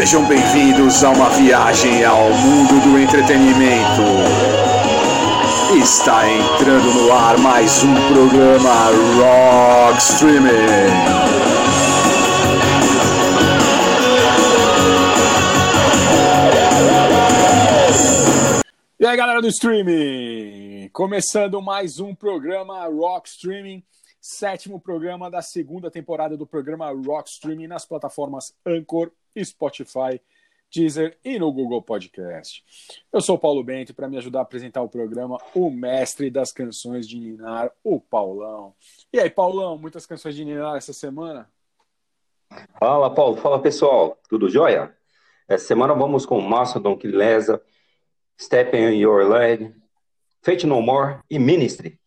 Sejam bem-vindos a uma viagem ao mundo do entretenimento. Está entrando no ar mais um programa Rock Streaming. E aí, galera do streaming! Começando mais um programa Rock Streaming, sétimo programa da segunda temporada do programa Rock Streaming nas plataformas Anchor, Spotify, Deezer e no Google Podcast. Eu sou o Paulo Bento e para me ajudar a apresentar o programa, o mestre das canções de Ninar, o Paulão. E aí, Paulão, muitas canções de Ninar essa semana? Fala, Paulo. Fala, pessoal. Tudo jóia? Essa semana vamos com Mastodon, que lesa Step in Your Leg, Fate No More e Ministry.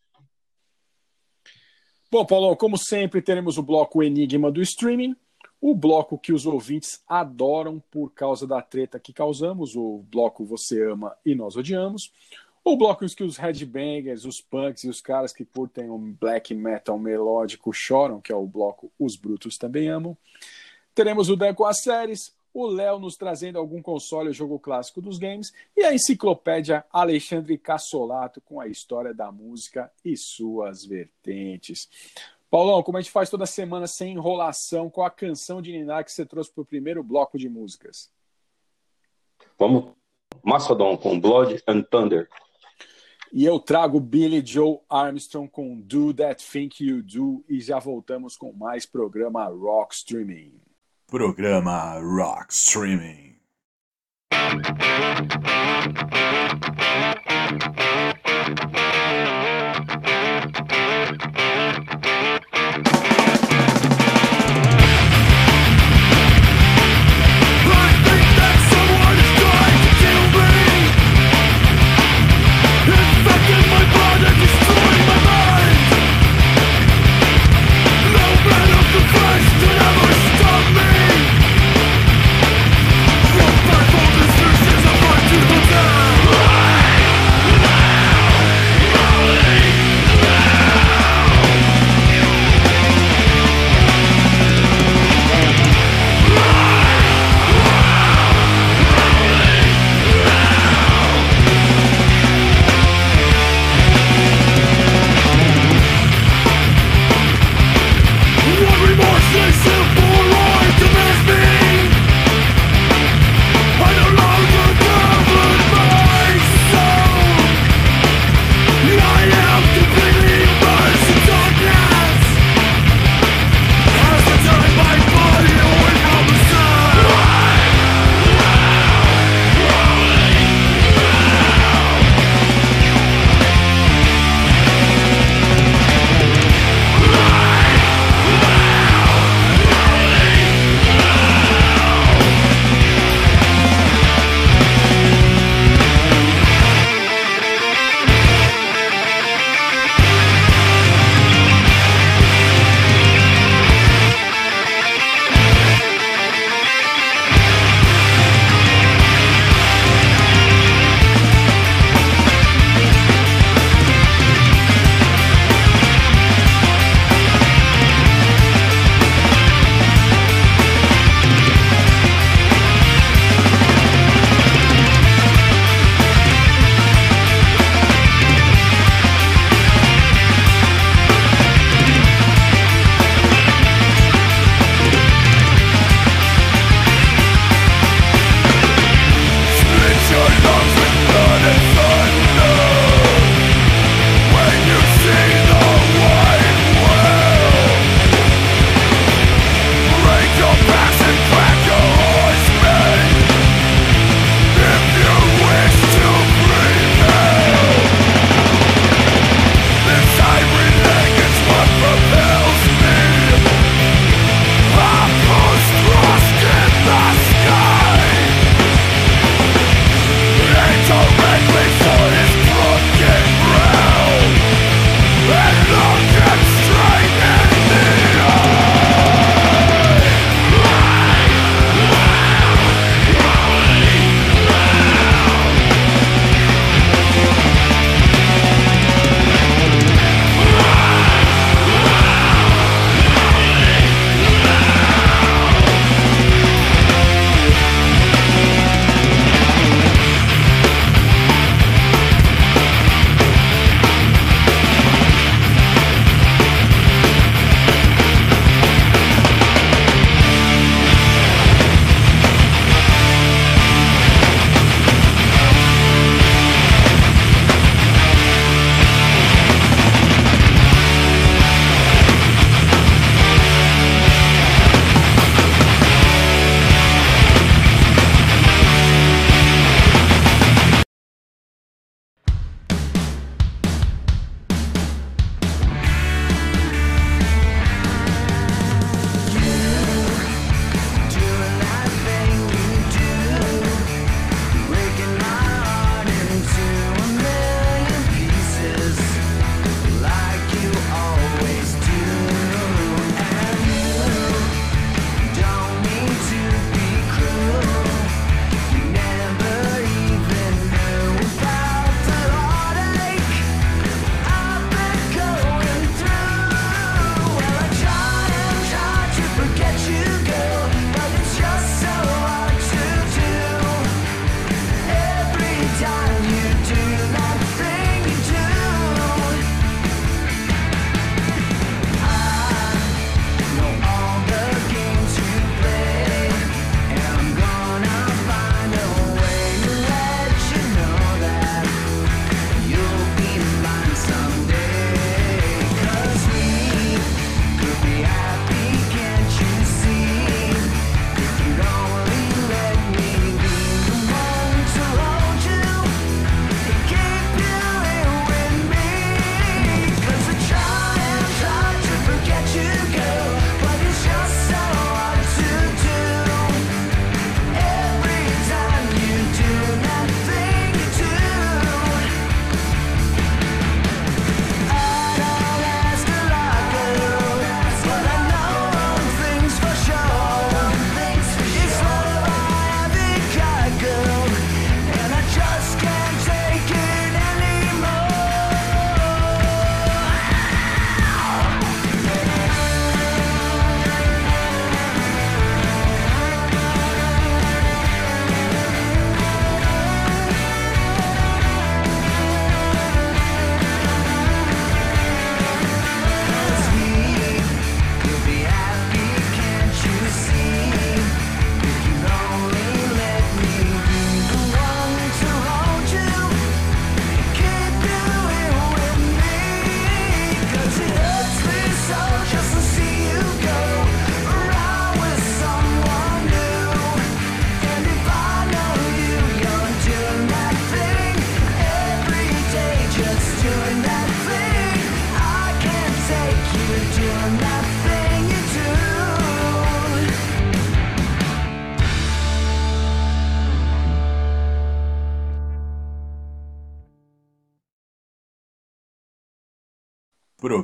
Bom, Paulo, como sempre, teremos o bloco Enigma do Streaming, o bloco que os ouvintes adoram por causa da treta que causamos, o bloco Você Ama e Nós Odiamos, o bloco que os headbangers, os punks e os caras que curtem um black metal melódico choram, que é o bloco Os Brutos Também Amam. Teremos o Dan as séries, o Léo nos trazendo algum console ou jogo clássico dos games, e a enciclopédia Alexandre Cassolato com a história da música e suas vertentes. Paulão, como a gente faz toda semana sem enrolação, qual a canção de Ninar que você trouxe para o primeiro bloco de músicas? Vamos, Mastodon com Blood and Thunder. E eu trago Billy Joe Armstrong com Do That Think You Do e já voltamos com mais programa Rock Streaming. Programa Rock Streaming.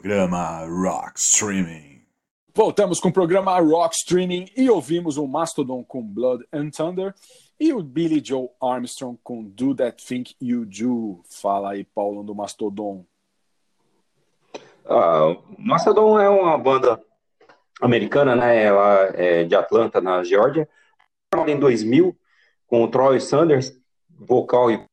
Programa Rock Streaming. Voltamos com o programa Rock Streaming e ouvimos o Mastodon com Blood and Thunder e o Billy Joe Armstrong com Do That Think You Do. Fala aí, Paulo, do Mastodon. Ah, Mastodon é uma banda americana, né? Ela é de Atlanta, na Geórgia. Em 2000, com o Troy Sanders, vocal e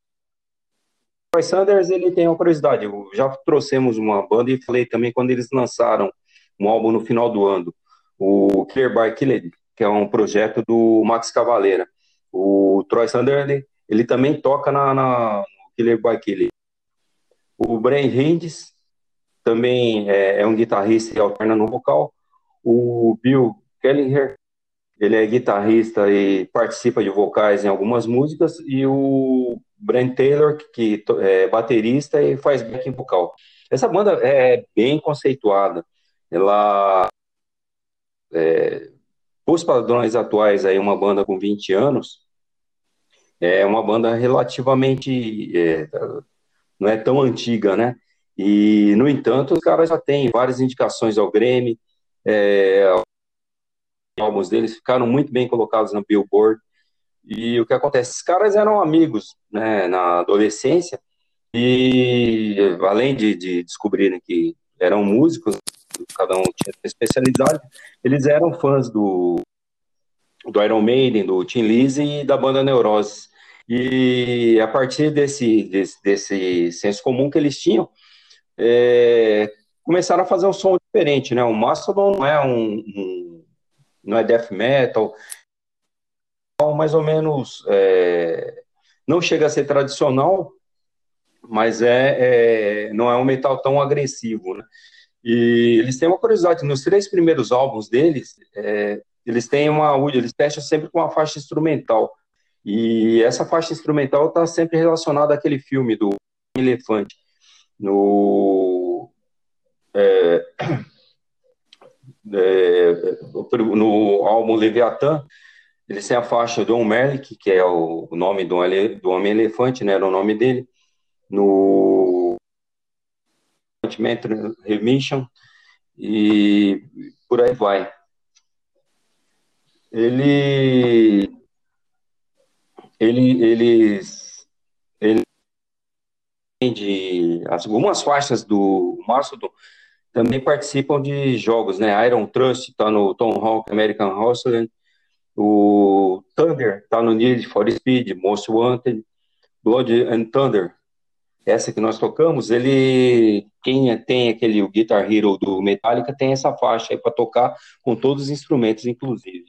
Troy Sanders, ele tem uma curiosidade. Já trouxemos uma banda e falei também quando eles lançaram um álbum no final do ano, o Clear by Killer, que é um projeto do Max Cavaleira. O Troy Sanders, ele, ele também toca na, na, Killer by Killer. O Brian Hinds também é, é, um guitarrista e alterna no vocal. O Bill Kelliher, ele é guitarrista e participa de vocais em algumas músicas. E o Brent Taylor, que é baterista e faz backing vocal. Essa banda é bem conceituada. Ela, é, os padrões atuais, aí, uma banda com 20 anos, é uma banda relativamente, é, não é tão antiga, né? E, no entanto, os caras já têm várias indicações ao Grêmio, é, deles ficaram muito bem colocados na Billboard, e o que acontece? Esses caras eram amigos né, na adolescência, e além de, de descobrirem que eram músicos, cada um tinha especialidade, eles eram fãs do, do Iron Maiden, do Tim Lizzy e da banda Neurose. E a partir desse, desse, desse senso comum que eles tinham, é, começaram a fazer um som diferente, né? O Mastodon não é um, um não é death metal, mais ou menos é, não chega a ser tradicional, mas é, é, não é um metal tão agressivo, né? E eles têm uma curiosidade, nos três primeiros álbuns deles, é, eles têm uma, eles fecham sempre com uma faixa instrumental. E essa faixa instrumental está sempre relacionada àquele filme do Elefante. No, é, é, no álbum Leviatã, eles têm a faixa do Merlick, que é o nome do, do Homem-Elefante, né, era o nome dele. No Remission e por aí vai. Ele, ele, eles, ele de algumas faixas do Mastodon também participam de jogos, né? Iron Trust está no Tom Hawk American Hustler, o Thunder está no Need for Speed, Most Wanted, Blood and Thunder essa que nós tocamos, ele quem tem aquele o Guitar Hero do Metallica tem essa faixa aí para tocar com todos os instrumentos, inclusive.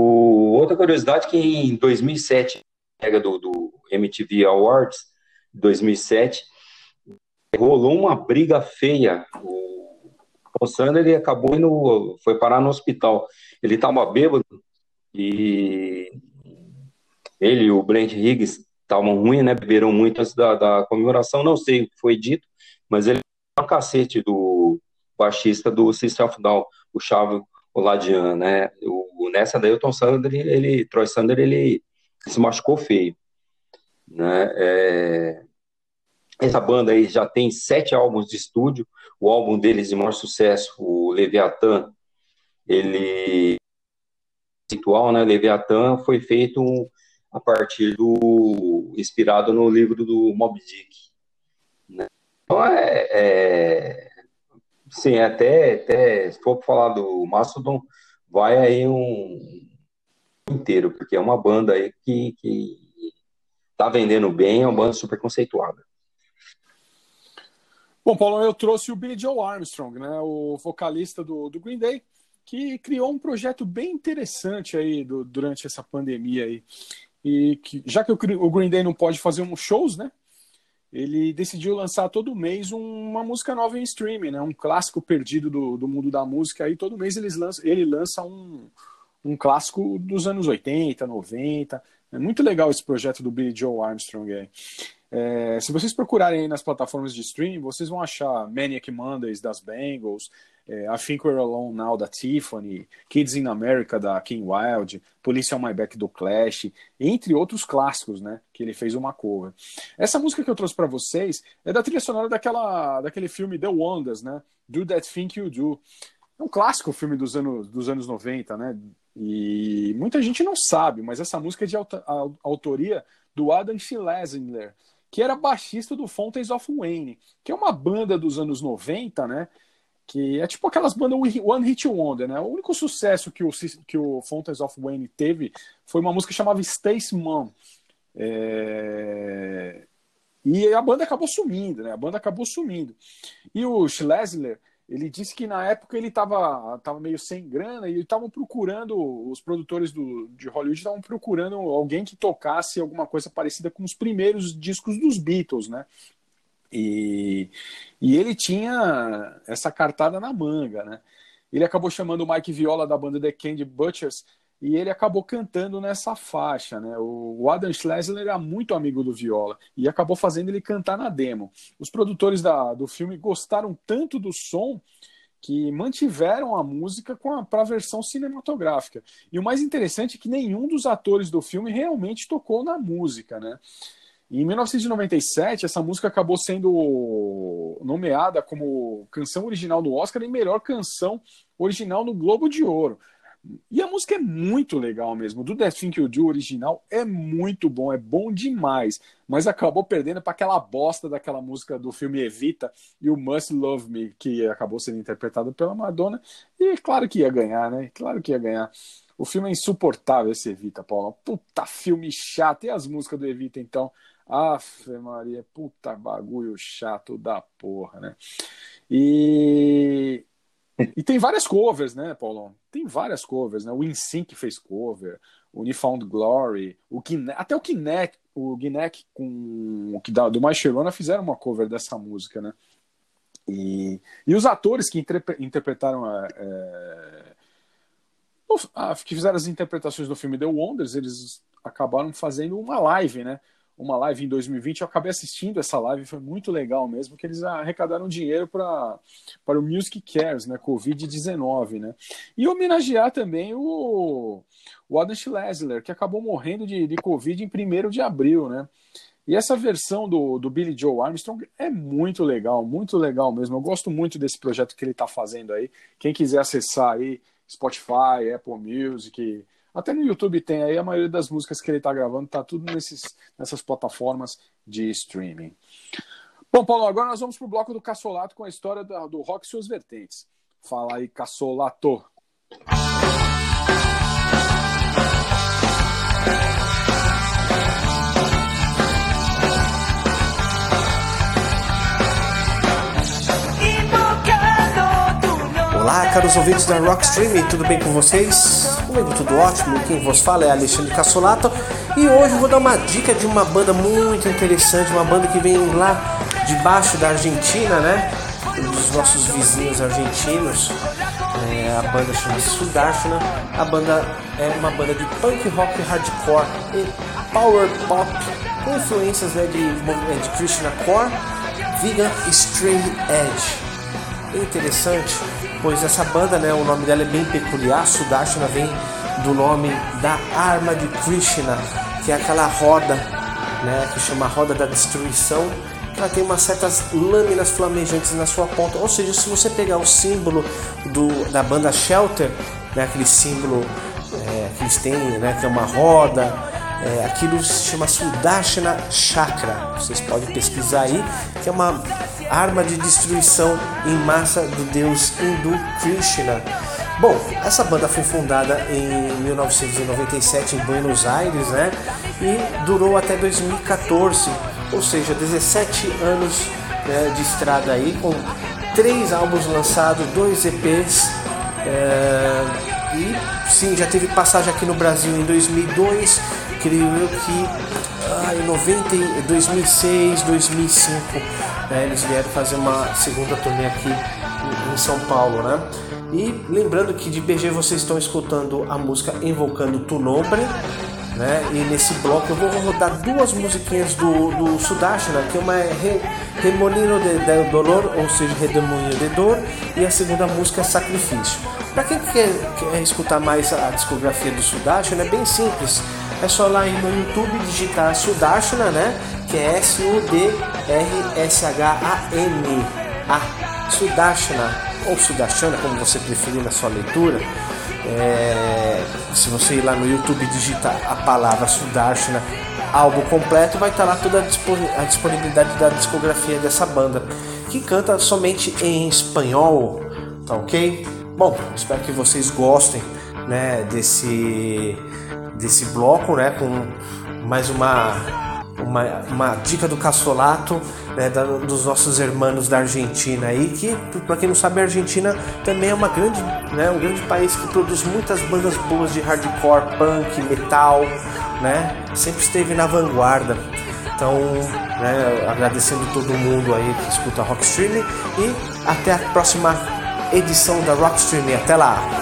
O, outra curiosidade que em 2007, pega do, do MTV Awards 2007, rolou uma briga feia. O, o Sander ele acabou indo, foi parar no hospital. Ele estava bêbado e ele e o Brent Higgs estavam ruins, né? Beberam muito antes da, da, comemoração, não sei o que foi dito, mas ele é um cacete do baixista do System of Down, o Chavo Oladian, né? O, nessa daí o Tom Sander, ele, Troy Sander, ele, se machucou feio, né? É, essa banda aí já tem sete álbuns de estúdio, o álbum deles de maior sucesso, o Leviathan, ele atual, né? Leviathan foi feito a partir do inspirado no livro do Moby Dick. Né? Então é, é sim, até, até se for falar do Mastodon, vai aí um inteiro, porque é uma banda aí que, que tá vendendo bem, é uma banda super conceituada. Bom, Paulo, eu trouxe o Billy Joe Armstrong, né, o vocalista do, do Green Day, que criou um projeto bem interessante aí do, durante essa pandemia aí. E que, já que o Green Day não pode fazer uns shows, né? Ele decidiu lançar todo mês uma música nova em streaming, né? Um clássico perdido do, do mundo da música. Aí todo mês eles lançam, ele lança um, um clássico dos anos 80, 90. É muito legal esse projeto do Billy Joe Armstrong aí. É, se vocês procurarem aí nas plataformas de streaming, vocês vão achar Maniac Mondays das Bengals, é, I Think We're Alone Now da Tiffany, Kids in America da King Wild, Police on My Back do Clash, entre outros clássicos, né? Que ele fez uma cover. Essa música que eu trouxe para vocês é da trilha sonora daquela, daquele filme The Wonders, né? Do That Thing You Do. É um clássico filme dos anos, dos anos 90, né? E muita gente não sabe, mas essa música é de autoria do Adam Schlesinger, que era baixista do Fountains of Wayne, que é uma banda dos anos 90, né? Que é tipo aquelas bandas One Hit Wonder, né? O único sucesso que o, que o Fountains of Wayne teve foi uma música chamada Stacy Mom. É... E a banda acabou sumindo, né? A banda acabou sumindo. E o Schlesinger ele disse que na época ele estava tava meio sem grana e estavam procurando, os produtores do, de Hollywood estavam procurando alguém que tocasse alguma coisa parecida com os primeiros discos dos Beatles, né? E, e ele tinha essa cartada na manga, né? Ele acabou chamando o Mike Viola da banda The Candy Butchers e ele acabou cantando nessa faixa, né? O Adam Schlesinger era muito amigo do Viola e acabou fazendo ele cantar na demo. Os produtores da, do filme gostaram tanto do som que mantiveram a música para a versão cinematográfica. E o mais interessante é que nenhum dos atores do filme realmente tocou na música, né? Em 1997, essa música acabou sendo nomeada como canção original do Oscar e melhor canção original no Globo de Ouro. E a música é muito legal mesmo. Do Death Think You Do original é muito bom, é bom demais. Mas acabou perdendo para aquela bosta daquela música do filme Evita e o Must Love Me, que acabou sendo interpretado pela Madonna. E claro que ia ganhar, né? Claro que ia ganhar. O filme é insuportável esse Evita, Paulo. Puta filme chato. E as músicas do Evita, então? Aff, Maria, puta bagulho chato da porra, né? E e tem várias covers, né, Paulão? Tem várias covers, né? O InSync fez cover, o Newfound Glory, o Kinect, até o Kinect, o Kinect com o que do My Sharona fizeram uma cover dessa música, né? E, e os atores que interpretaram a, é, que fizeram as interpretações do filme The Wonders, eles acabaram fazendo uma live, né? Uma live em 2020. Eu acabei assistindo essa live, foi muito legal mesmo, que eles arrecadaram dinheiro para o Music Cares, né, Covid-19, né? E homenagear também o, o Adam Schlesinger, que acabou morrendo de, de Covid em 1 de abril, né? E essa versão do, do Billy Joe Armstrong é muito legal, muito legal mesmo. Eu gosto muito desse projeto que ele está fazendo aí. Quem quiser acessar aí, Spotify, Apple Music, até no YouTube tem aí, a maioria das músicas que ele está gravando tá tudo nesses, nessas plataformas de streaming. Bom, Paulo, agora nós vamos para o bloco do Cassolato com a história do rock e suas vertentes. Fala aí, Cassolato. Olá, caros ouvintes da Rock Streaming, tudo bem com vocês? Comigo tudo ótimo, quem vos fala é Alexandre Cassolato e hoje vou dar uma dica de uma banda muito interessante, uma banda que vem lá de baixo da Argentina, né? Um dos nossos vizinhos argentinos. É, a banda chama-se Sudarshana. A banda é uma banda de punk rock hardcore e power pop com influências né, de, de Krishna Core, Vegan Straight Edge. Interessante pois essa banda, né, o nome dela é bem peculiar, Sudashna vem do nome da arma de Krishna, que é aquela roda, né, que chama roda da destruição, que ela tem umas certas lâminas flamejantes na sua ponta, ou seja, se você pegar o símbolo do, da banda Shelter, né, aquele símbolo é, que eles têm, né, que é uma roda, é, aquilo se chama Sudashna Chakra. Vocês podem pesquisar aí, que é uma arma de destruição em massa do deus hindu Krishna. Bom, essa banda foi fundada em 1997 em Buenos Aires, né? E durou até 2014, ou seja, 17 anos né, de estrada aí, com três álbuns lançados, dois EPs. É, e sim, já teve passagem aqui no Brasil em 2002, eu que ah, em 90, 2006, 2005, né, eles vieram fazer uma segunda turnê aqui em São Paulo, né? E lembrando que de BG vocês estão escutando a música Invocando Tu Nombre, né? Né? E nesse bloco eu vou rodar duas musiquinhas do, do Sudashna, que uma é Re, Remolino de, de Dolor, ou seja, Redemoinho de Dor, e a segunda música é Sacrifício. Para quem quer, quer, escutar mais a discografia do Sudashna, é bem simples. É só lá ir no YouTube digitar Sudashna, né? Que é S-U-D-R-S-H-A-N. A Sudashna, ou Sudashana, como você preferir na sua leitura. É, se você ir lá no YouTube digitar a palavra Sudarshana álbum completo, vai estar lá toda a disponibilidade da discografia dessa banda, que canta somente em espanhol, tá ok? Bom, espero que vocês gostem né, desse, desse bloco, né, com mais uma, uma, uma dica do Castolato né, da, dos nossos irmãos da Argentina aí, que para quem não sabe a Argentina também é uma grande, né, um grande país que produz muitas bandas boas de hardcore, punk, metal, né, sempre esteve na vanguarda. Então, né, agradecendo todo mundo aí que escuta Rockstream e até a próxima edição da Rockstream. Até lá!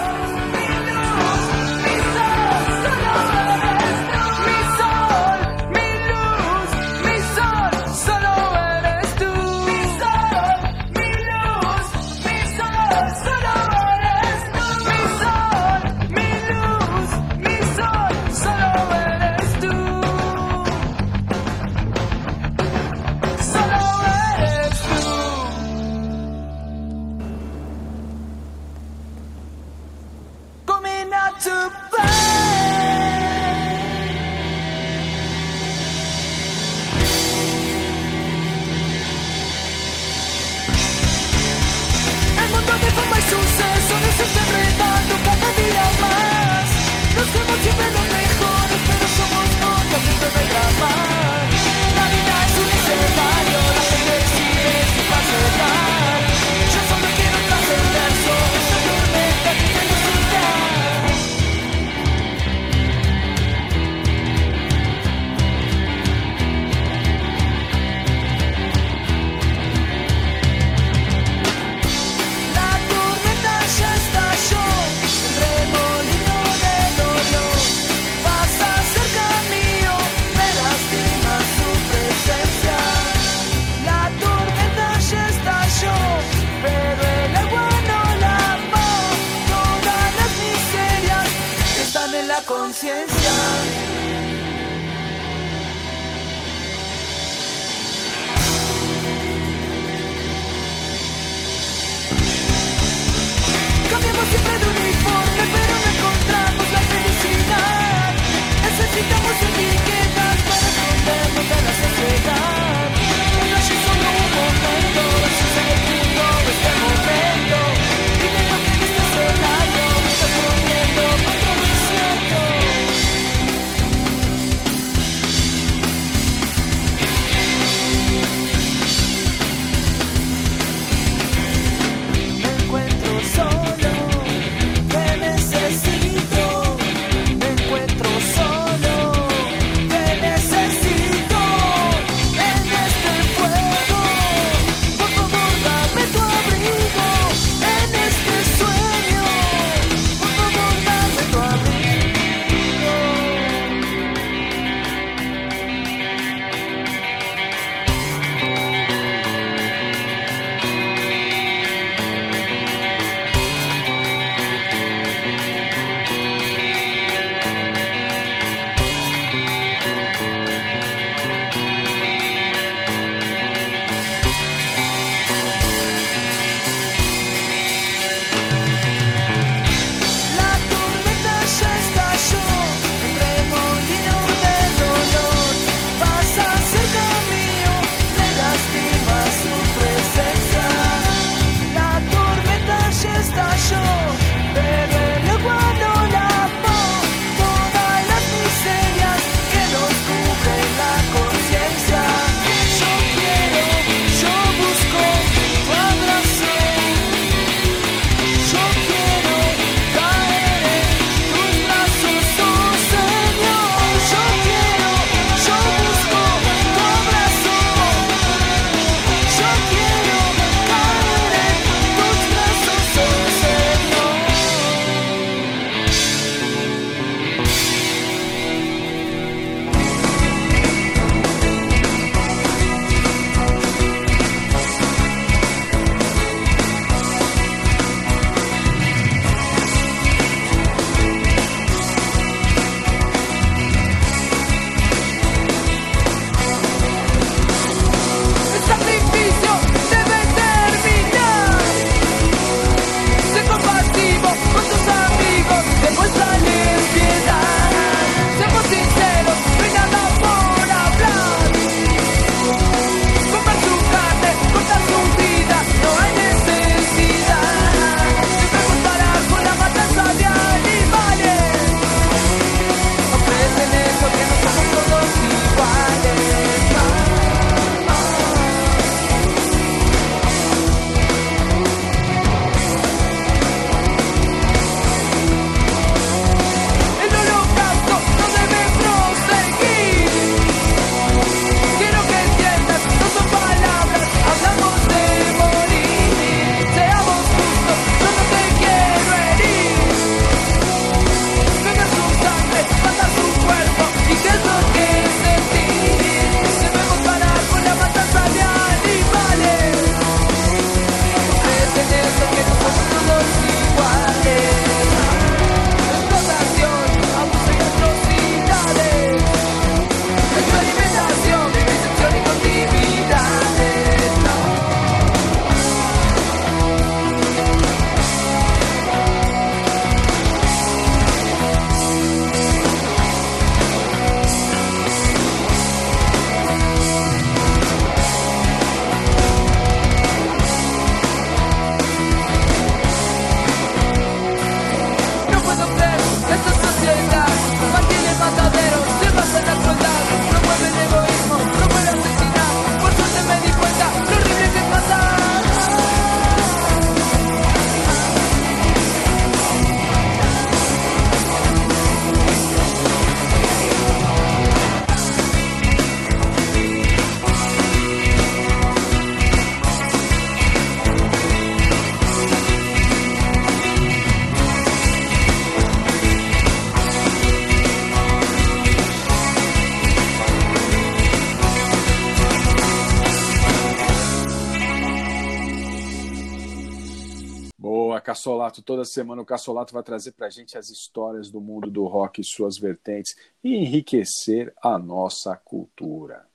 Cassolato. Toda semana o Cassolato vai trazer para a gente as histórias do mundo do rock e suas vertentes e enriquecer a nossa cultura.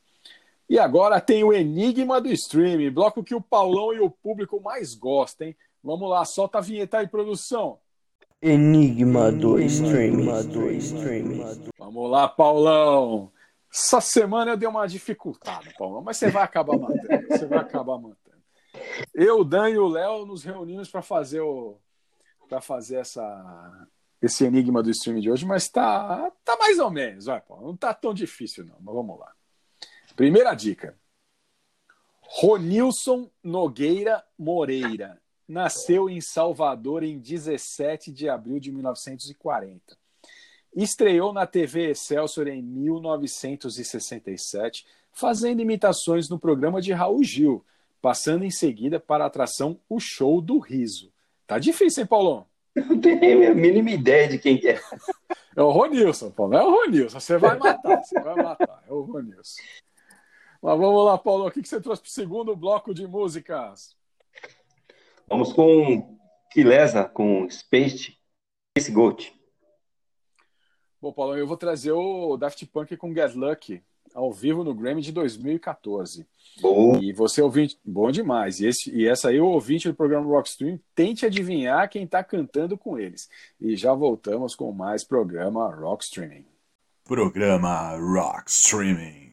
E agora tem o Enigma do Streaming, bloco que o Paulão e o público mais gostam, hein? Vamos lá, solta a vinheta aí, produção. Enigma do Streaming. Vamos lá, Paulão. Essa semana eu dei uma dificultada, Paulão, mas você vai acabar mantendo. Você vai acabar mantendo. Eu, Dan e o Léo nos reunimos para fazer o para fazer essa esse enigma do streaming de hoje, mas tá tá mais ou menos, vai, Paulo. Não tá tão difícil não, mas vamos lá. Primeira dica. Ronilson Nogueira Moreira nasceu em Salvador em 17 de abril de 1940. Estreou na TV Excelsior em 1967, fazendo imitações no programa de Raul Gil, passando em seguida para a atração O Show do Riso. Tá difícil, hein, Paulão? Não tenho a mínima ideia de quem é. É o Ronilson, Paulo. É o Ronilson. Você vai matar, você vai matar. É o Ronilson. Mas vamos lá, Paulo. O que você trouxe para o segundo bloco de músicas? Vamos com Kilesa, com Space, Space Goat. Bom, Paulo, eu vou trazer o Daft Punk com Get Lucky ao vivo no Grammy de 2014. Bom. E você ouvinte, bom demais. E, esse, e essa aí, o ouvinte do programa Rockstream, tente adivinhar quem está cantando com eles. E já voltamos com mais programa Rockstreaming. Programa Rockstreaming. All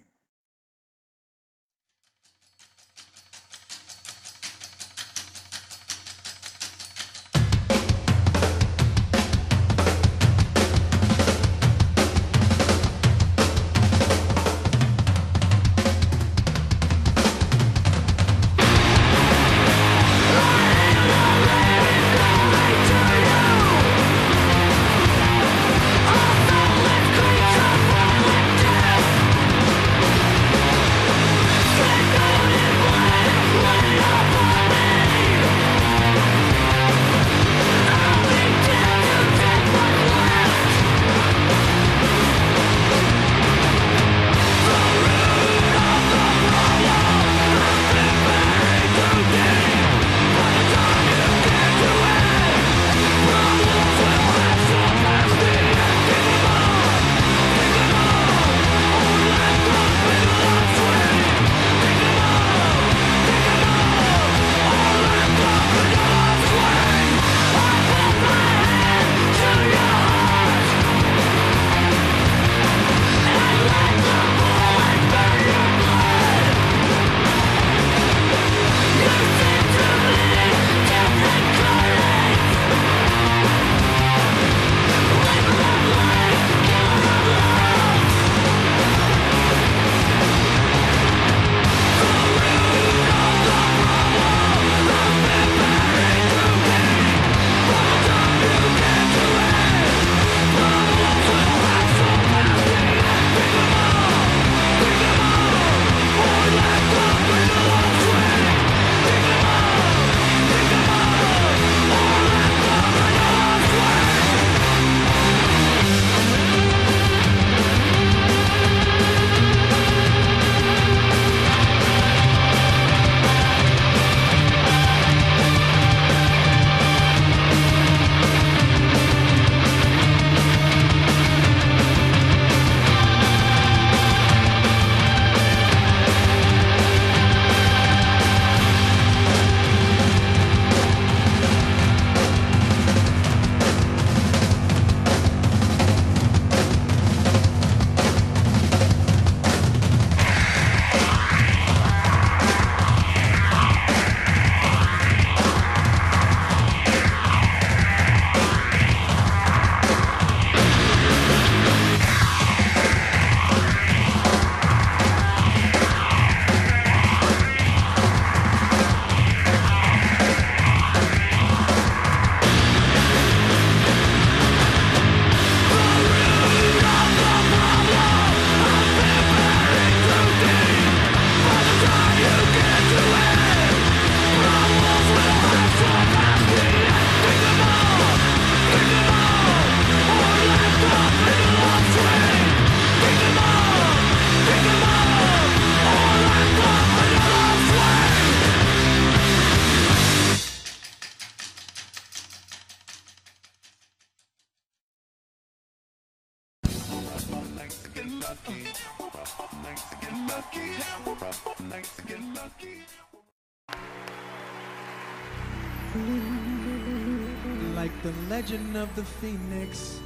phoenix.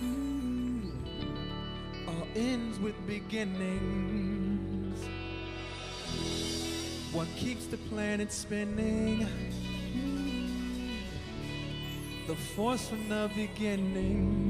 Mm. All ends with beginnings. What keeps the planet spinning? Mm. The force from the beginning.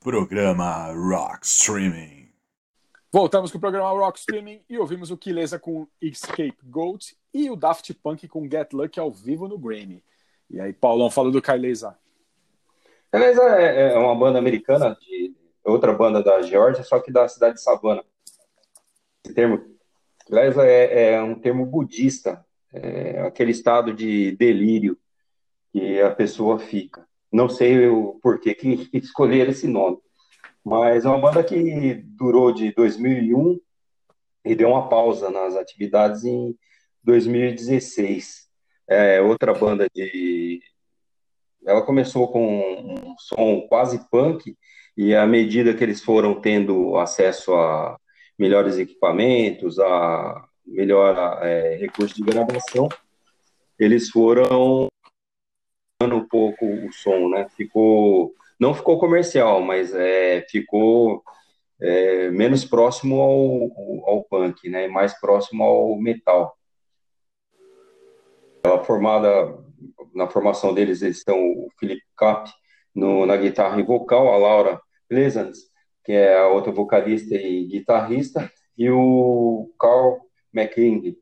Programa Rock Streaming. Voltamos com o programa Rock Streaming e ouvimos o Kilesa com Escape Goat e o Daft Punk com Get Lucky ao vivo no Grammy. E aí, Paulão, fala do Kilesa. Beleza, é, é uma banda americana, de outra banda da Geórgia, só que da cidade de Savannah. Esse termo, Beleza, é, é um termo budista, é aquele estado de delírio que a pessoa fica. Não sei o porquê que escolheram esse nome, mas é uma banda que durou de 2001 e deu uma pausa nas atividades em 2016. É outra banda de. Ela começou com um som quase punk, e à medida que eles foram tendo acesso a melhores equipamentos, a melhor é, recurso de gravação, eles foram um pouco o som, né? Ficou, não ficou comercial, mas é, ficou é, menos próximo ao, ao punk, né? Mais próximo ao metal. Ela formada na formação deles eles estão o Felipe Cap no, na guitarra e vocal, a Laura Pleasants, que é a outra vocalista e guitarrista, e o Carl McKing,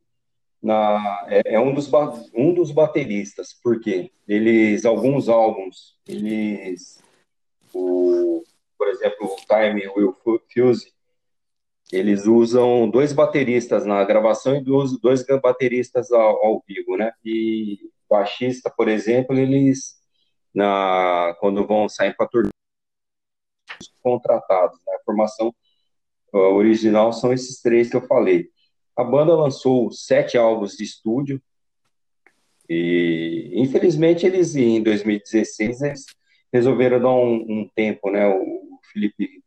na, é, é um, dos, um dos bateristas, porque eles, alguns álbuns, eles, o, por exemplo, o Time Will Fu- Fuse, eles usam dois bateristas na gravação e dois, dois bateristas ao, ao vivo, né? E baixista, por exemplo, eles, na, quando vão sair para turnê, contratados, né? A formação uh, original são esses três que eu falei. A banda lançou sete álbuns de estúdio e, infelizmente, eles em 2016 eles resolveram dar um, um tempo, né? O Felipe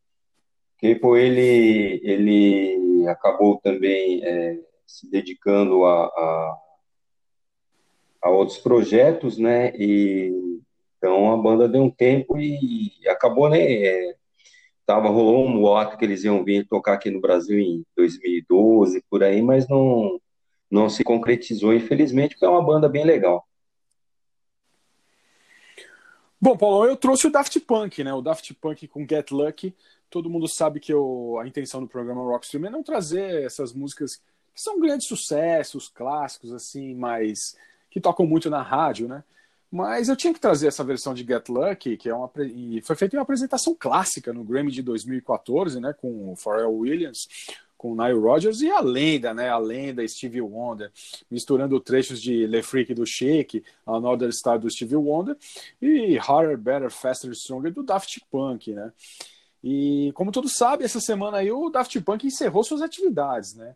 Kepo, ele ele acabou também é, se dedicando a, a, a outros projetos, né? E então a banda deu um tempo e acabou, né? é, tava rolou um boato que eles iam vir tocar aqui no Brasil em 2012 por aí, mas não não se concretizou, infelizmente, porque é uma banda bem legal. Bom, Paulão, eu trouxe o Daft Punk, né? O Daft Punk com Get Lucky. Todo mundo sabe que eu, a intenção do programa Rockstream é não trazer essas músicas que são grandes sucessos, clássicos, assim, mas que tocam muito na rádio, né? Mas eu tinha que trazer essa versão de Get Lucky, que é uma e foi feita em uma apresentação clássica no Grammy de 2014, né, com o Pharrell Williams, com o Nile Rodgers e a lenda, né, a lenda Stevie Wonder, misturando trechos de Le Freak do Shake, Another Star do Stevie Wonder e Harder, Better, Faster, Stronger do Daft Punk, né? E como todos sabem, essa semana aí o Daft Punk encerrou suas atividades, né?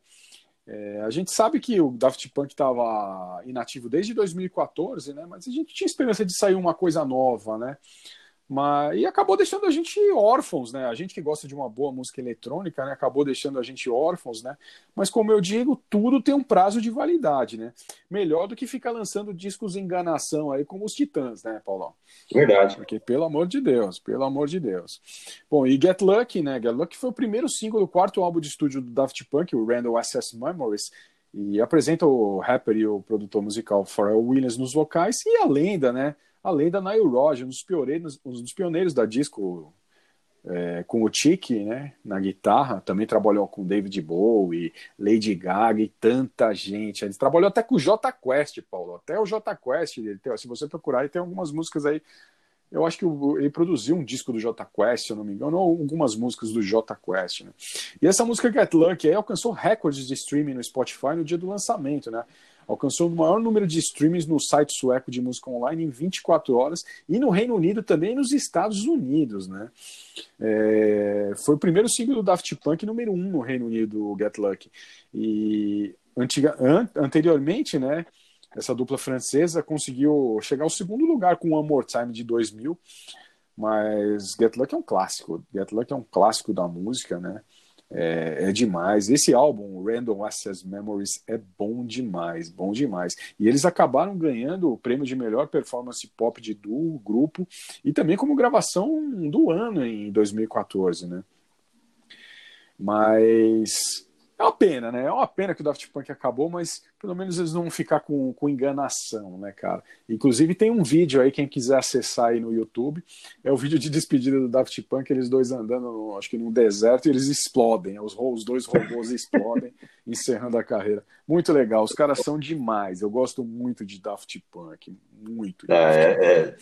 É, a gente sabe que o Daft Punk estava inativo desde 2014, né? Mas a gente tinha esperança de sair uma coisa nova, né? Mas, e acabou deixando a gente órfãos, né? A gente que gosta de uma boa música eletrônica, né? Acabou deixando a gente órfãos, né? Mas como eu digo, tudo tem um prazo de validade, né? Melhor do que ficar lançando discos enganação aí como os Titãs, né, Paulão? Verdade. Porque, pelo amor de Deus, pelo amor de Deus. Bom, e Get Lucky, né? Get Lucky foi o primeiro single do quarto álbum de estúdio do Daft Punk, o Randall Access Memories, e apresenta o rapper e o produtor musical Pharrell Williams nos vocais e a lenda, né? A lenda Nile Rodgers, um dos pioneiros, um dos pioneiros da disco é, com o Tiki, né, na guitarra, também trabalhou com David Bowie, Lady Gaga e tanta gente. Ele trabalhou até com o J Quest, Paulo. Até o J Quest, tem- se você procurar, ele tem algumas músicas aí. Eu acho que ele produziu um disco do J Quest, se eu não me engano, ou algumas músicas do J Quest, né? E essa música Get Lucky aí alcançou recordes de streaming no Spotify no dia do lançamento, né? Alcançou o maior número de streamings no site sueco de música online em 24 horas e no Reino Unido também nos Estados Unidos, né? É, foi o primeiro single do Daft Punk número um no Reino Unido, Get Lucky. E antiga, an- anteriormente, né, essa dupla francesa conseguiu chegar ao segundo lugar com One More Time de 2000, mas Get Lucky é um clássico. Get Lucky é um clássico da música, né? É, é demais. Esse álbum, Random Access Memories, é bom demais, bom demais. E eles acabaram ganhando o prêmio de melhor performance pop de duo, grupo, e também como gravação do ano em 2014, né? Mas é uma pena, né? É uma pena que o Daft Punk acabou, mas pelo menos eles não vão ficar com, com enganação, né, cara? Inclusive tem um vídeo aí, quem quiser acessar aí no YouTube, é o vídeo de despedida do Daft Punk, eles dois andando, acho que num deserto, e eles explodem, os, ro- os dois robôs explodem, encerrando a carreira. Muito legal, os caras são demais, eu gosto muito de Daft Punk, muito. Punk. É, é,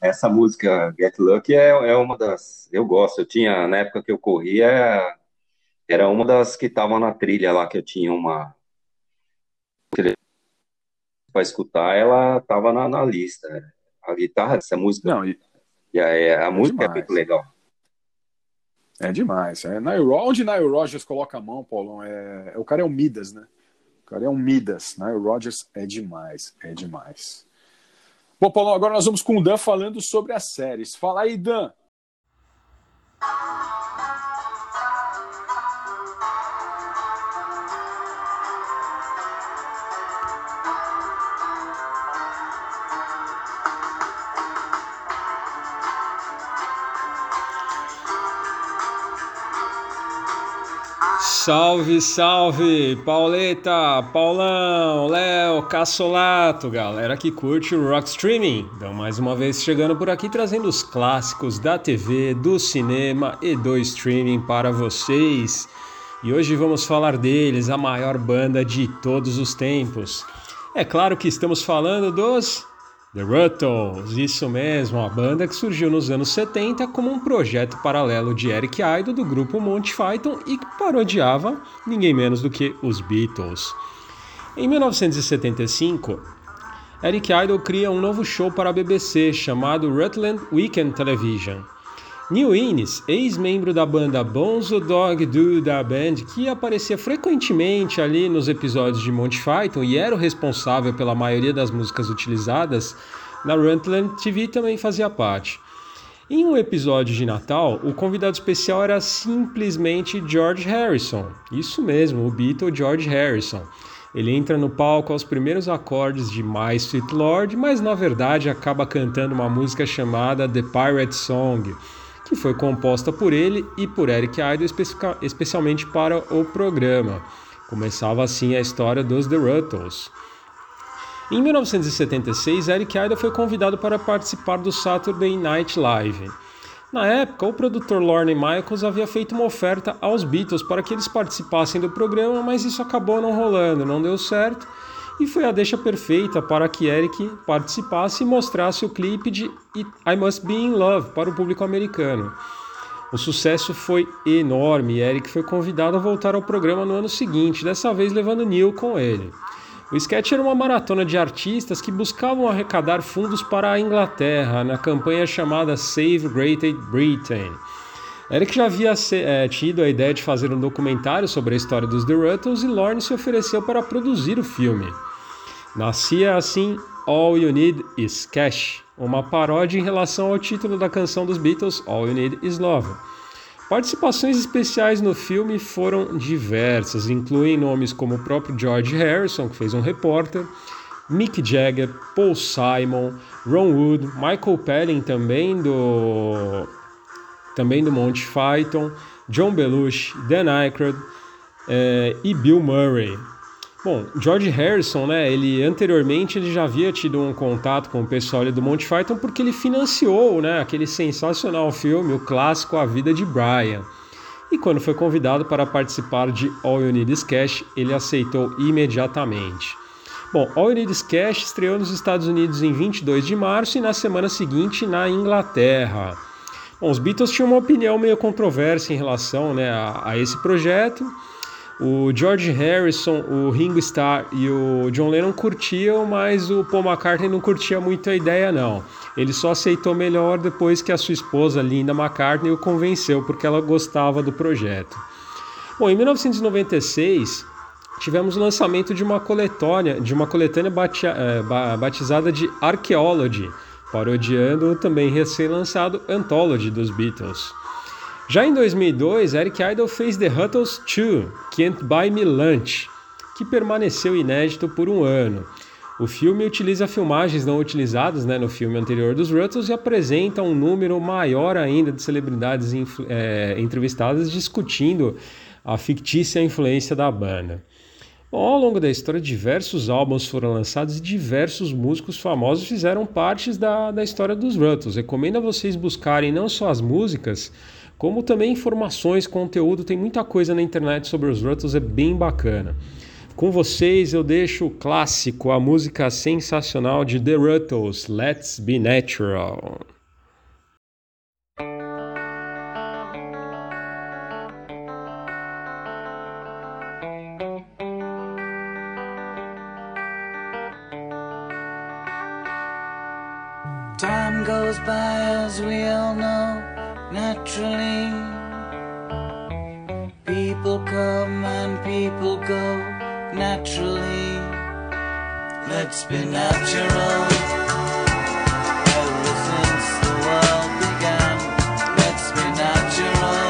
essa música Get Lucky é, é uma das. Eu gosto. Eu tinha, na época que eu corria, era uma das que estavam na trilha lá, que eu tinha uma. Para escutar, ela estava na, na lista. A guitarra dessa música, Não, e e a, a música é demais. muito legal. é demais. É, Nile, onde Nile Rodgers coloca a mão, Paulão, é, é- o cara é um Midas, né? O cara é um Midas. Nile Rodgers é demais, é demais. Bom, Paulão, agora nós vamos com o Dan falando sobre as séries. Fala aí, Dan. Salve, salve, Pauleta, Paulão, Léo, Cassolato, galera que curte o Rock Streaming. Então, mais uma vez chegando por aqui trazendo os clássicos da TV, do cinema e do streaming para vocês. E hoje vamos falar deles, a maior banda de todos os tempos. É claro que estamos falando dos The Ruttles, isso mesmo, a banda que surgiu nos anos 70 como um projeto paralelo de Eric Idle do grupo Monty Python e que parodiava ninguém menos do que os Beatles. Em 1975, Eric Idle cria um novo show para a BBC chamado Rutland Weekend Television. Neil Innes, ex-membro da banda Bonzo Dog Do da Band, que aparecia frequentemente ali nos episódios de Monty Python e era o responsável pela maioria das músicas utilizadas na Rutland TV, também fazia parte. Em um episódio de Natal, o convidado especial era simplesmente George Harrison. Isso mesmo, o Beatle George Harrison. Ele entra no palco aos primeiros acordes de My Sweet Lord, mas na verdade acaba cantando uma música chamada The Pirate Song, que foi composta por ele e por Eric Idle especialmente para o programa. Começava assim a história dos The Ruttles. Em 1976, Eric Idle foi convidado para participar do Saturday Night Live. Na época, o produtor Lorne Michaels havia feito uma oferta aos Beatles para que eles participassem do programa, mas isso acabou não rolando, não deu certo, e foi a deixa perfeita para que Eric participasse e mostrasse o clipe de I Must Be in Love para o público americano. O sucesso foi enorme e Eric foi convidado a voltar ao programa no ano seguinte, dessa vez levando Neil com ele. O sketch era uma maratona de artistas que buscavam arrecadar fundos para a Inglaterra na campanha chamada Save Great Britain. Eric já havia eh, tido a ideia de fazer um documentário sobre a história dos The Ruttles e Lorne se ofereceu para produzir o filme. Nascia assim All You Need Is Cash, uma paródia em relação ao título da canção dos Beatles All You Need Is Love. Participações especiais no filme foram diversas, incluem nomes como o próprio George Harrison, que fez um repórter, Mick Jagger, Paul Simon, Ron Wood, Michael Palin também do também do Monty Python, John Belushi, Dan Aykroyd eh, e Bill Murray. Bom, George Harrison, né, ele anteriormente ele já havia tido um contato com o pessoal do Monty Python porque ele financiou, né, aquele sensacional filme, o clássico A Vida de Brian. E quando foi convidado para participar de All You Need Is Cash, ele aceitou imediatamente. Bom, All You Need Is Cash estreou nos Estados Unidos em 22 de março e na semana seguinte na Inglaterra. Bom, os Beatles tinham uma opinião meio controversa em relação né, a, a esse projeto. O George Harrison, o Ringo Starr e o John Lennon curtiam, mas o Paul McCartney não curtia muito a ideia não. Ele só aceitou melhor depois que a sua esposa Linda McCartney o convenceu porque ela gostava do projeto. Bom, em 1996 tivemos o lançamento de uma coletânea, de uma coletânea eh, ba- batizada de Archaeology, parodiando o também recém-lançado Anthology dos Beatles. Já em 2002, Eric Idle fez The Huttles 2, Can't Buy Me Lunch, que permaneceu inédito por um ano. O filme utiliza filmagens não utilizadas né, no filme anterior dos Ruttles e apresenta um número maior ainda de celebridades é, entrevistadas discutindo a fictícia influência da banda. Ao longo da história, diversos álbuns foram lançados e diversos músicos famosos fizeram partes da, da história dos Ruttles. Recomendo a vocês buscarem não só as músicas, como também informações, conteúdo. Tem muita coisa na internet sobre os Ruttles, é bem bacana. Com vocês eu deixo o clássico, a música sensacional de The Ruttles, Let's Be Natural. Time goes by as we all know, naturally. People come and people go, naturally. Let's be natural. Ever since the world began, let's be natural.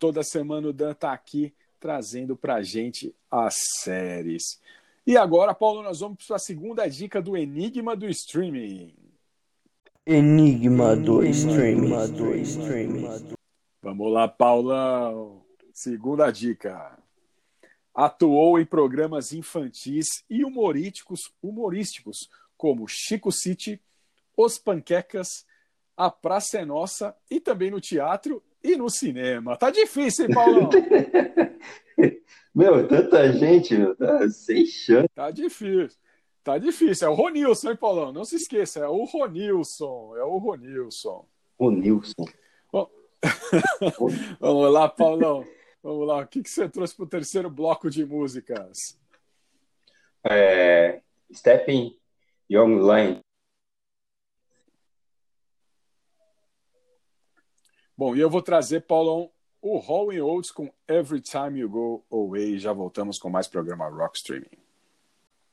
Toda semana o Dan tá aqui trazendo pra gente as séries. E agora, Paulo, nós vamos para a segunda dica do Enigma do Streaming. Enigma do streaming. Do streaming. Vamos lá, Paulão. Segunda dica. Atuou em programas infantis e humorísticos, humorísticos como Chico City, Os Panquecas, A Praça é Nossa e também no teatro e no cinema. Tá difícil, hein, Paulão? Meu, tanta gente, meu, tá sem chance. Tá difícil. Tá difícil. É o Ronilson, hein, Paulão? Não se esqueça, é o Ronilson. É o Ronilson. O Nilson. Vamos lá, Paulão. Vamos lá. O que, que você trouxe para o terceiro bloco de músicas? É, Stepping Young Lane. Bom, e eu vou trazer, Paulão, o Rolling Oates com Every Time You Go Away. Já voltamos com mais programa Rock Streaming.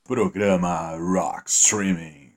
Programa Rock Streaming.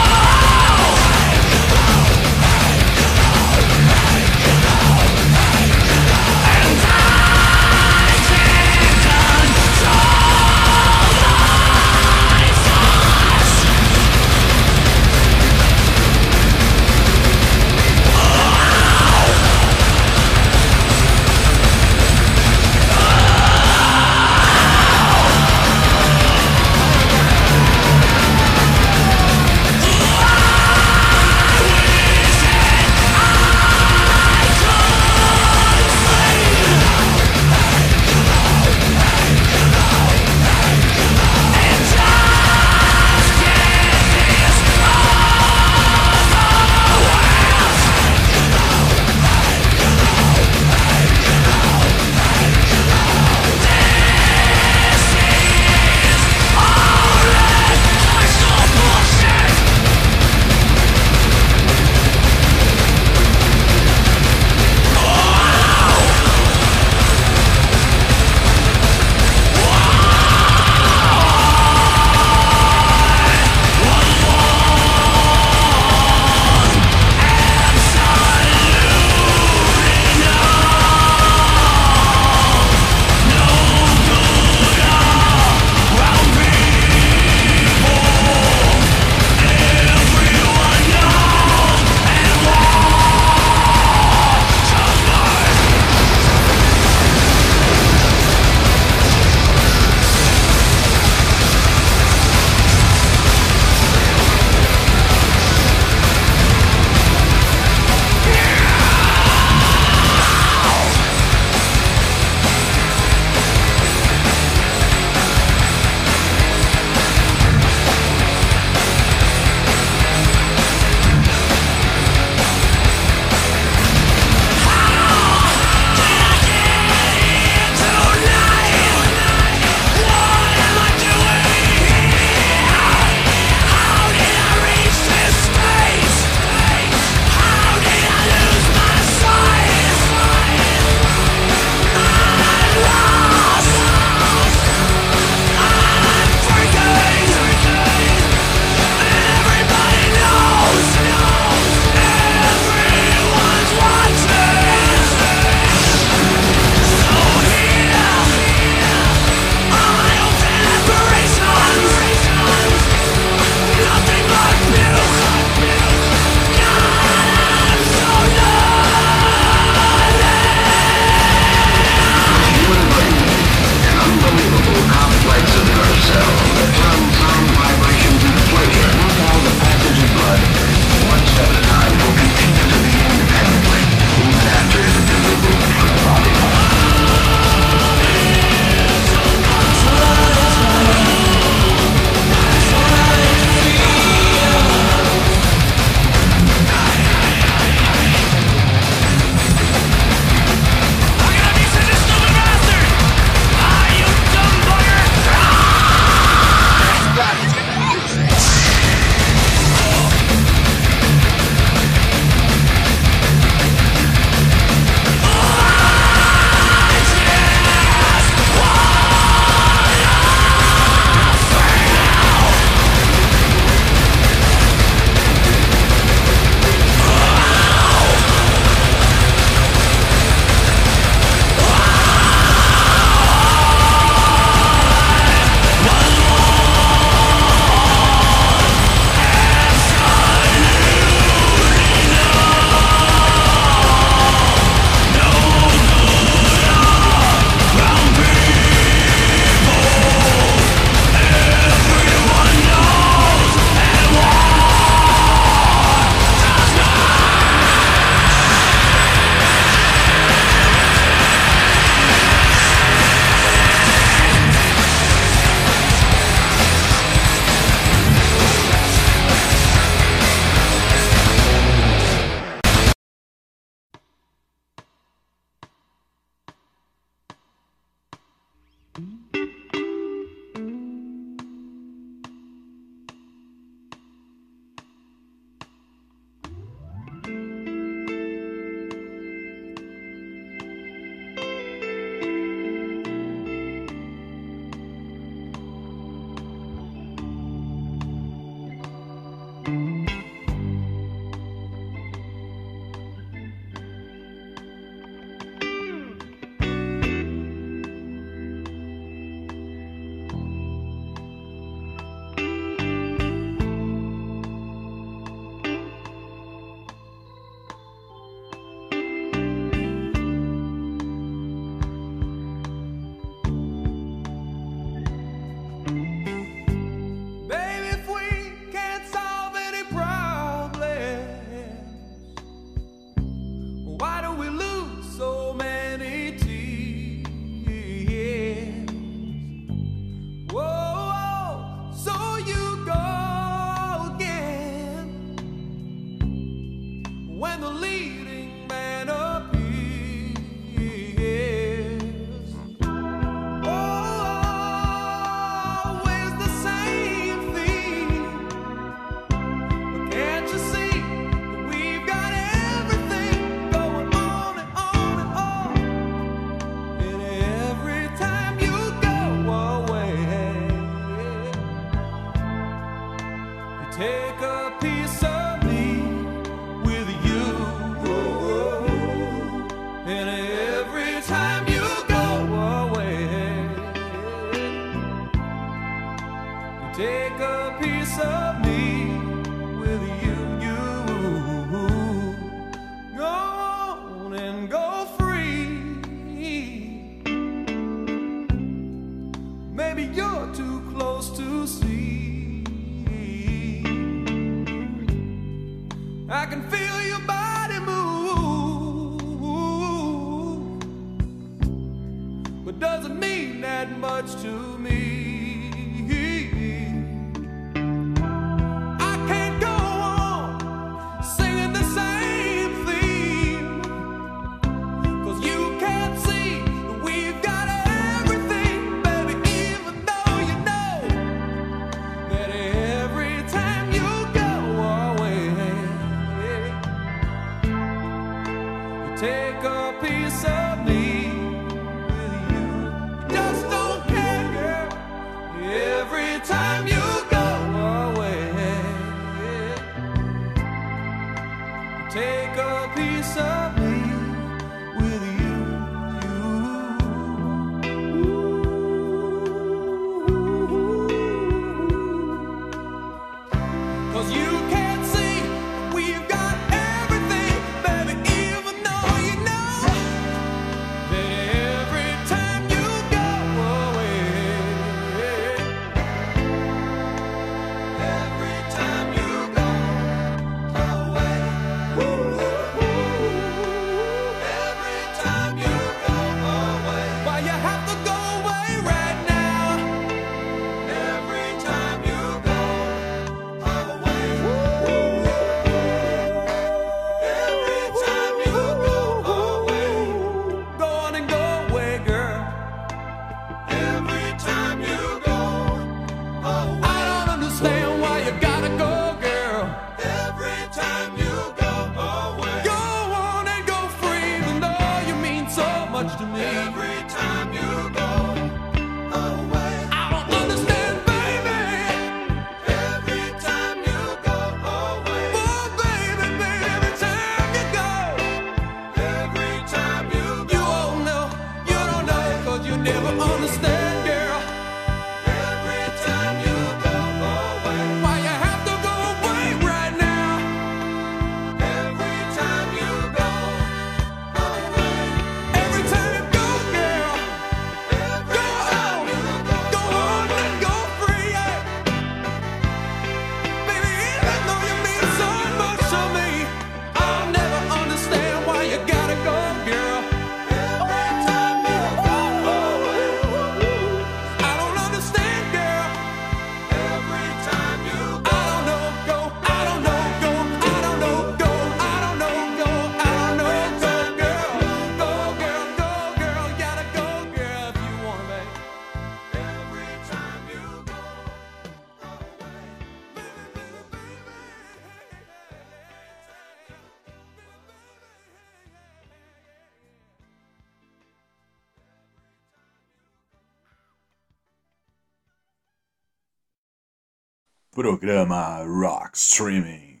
Programa Rock Streaming.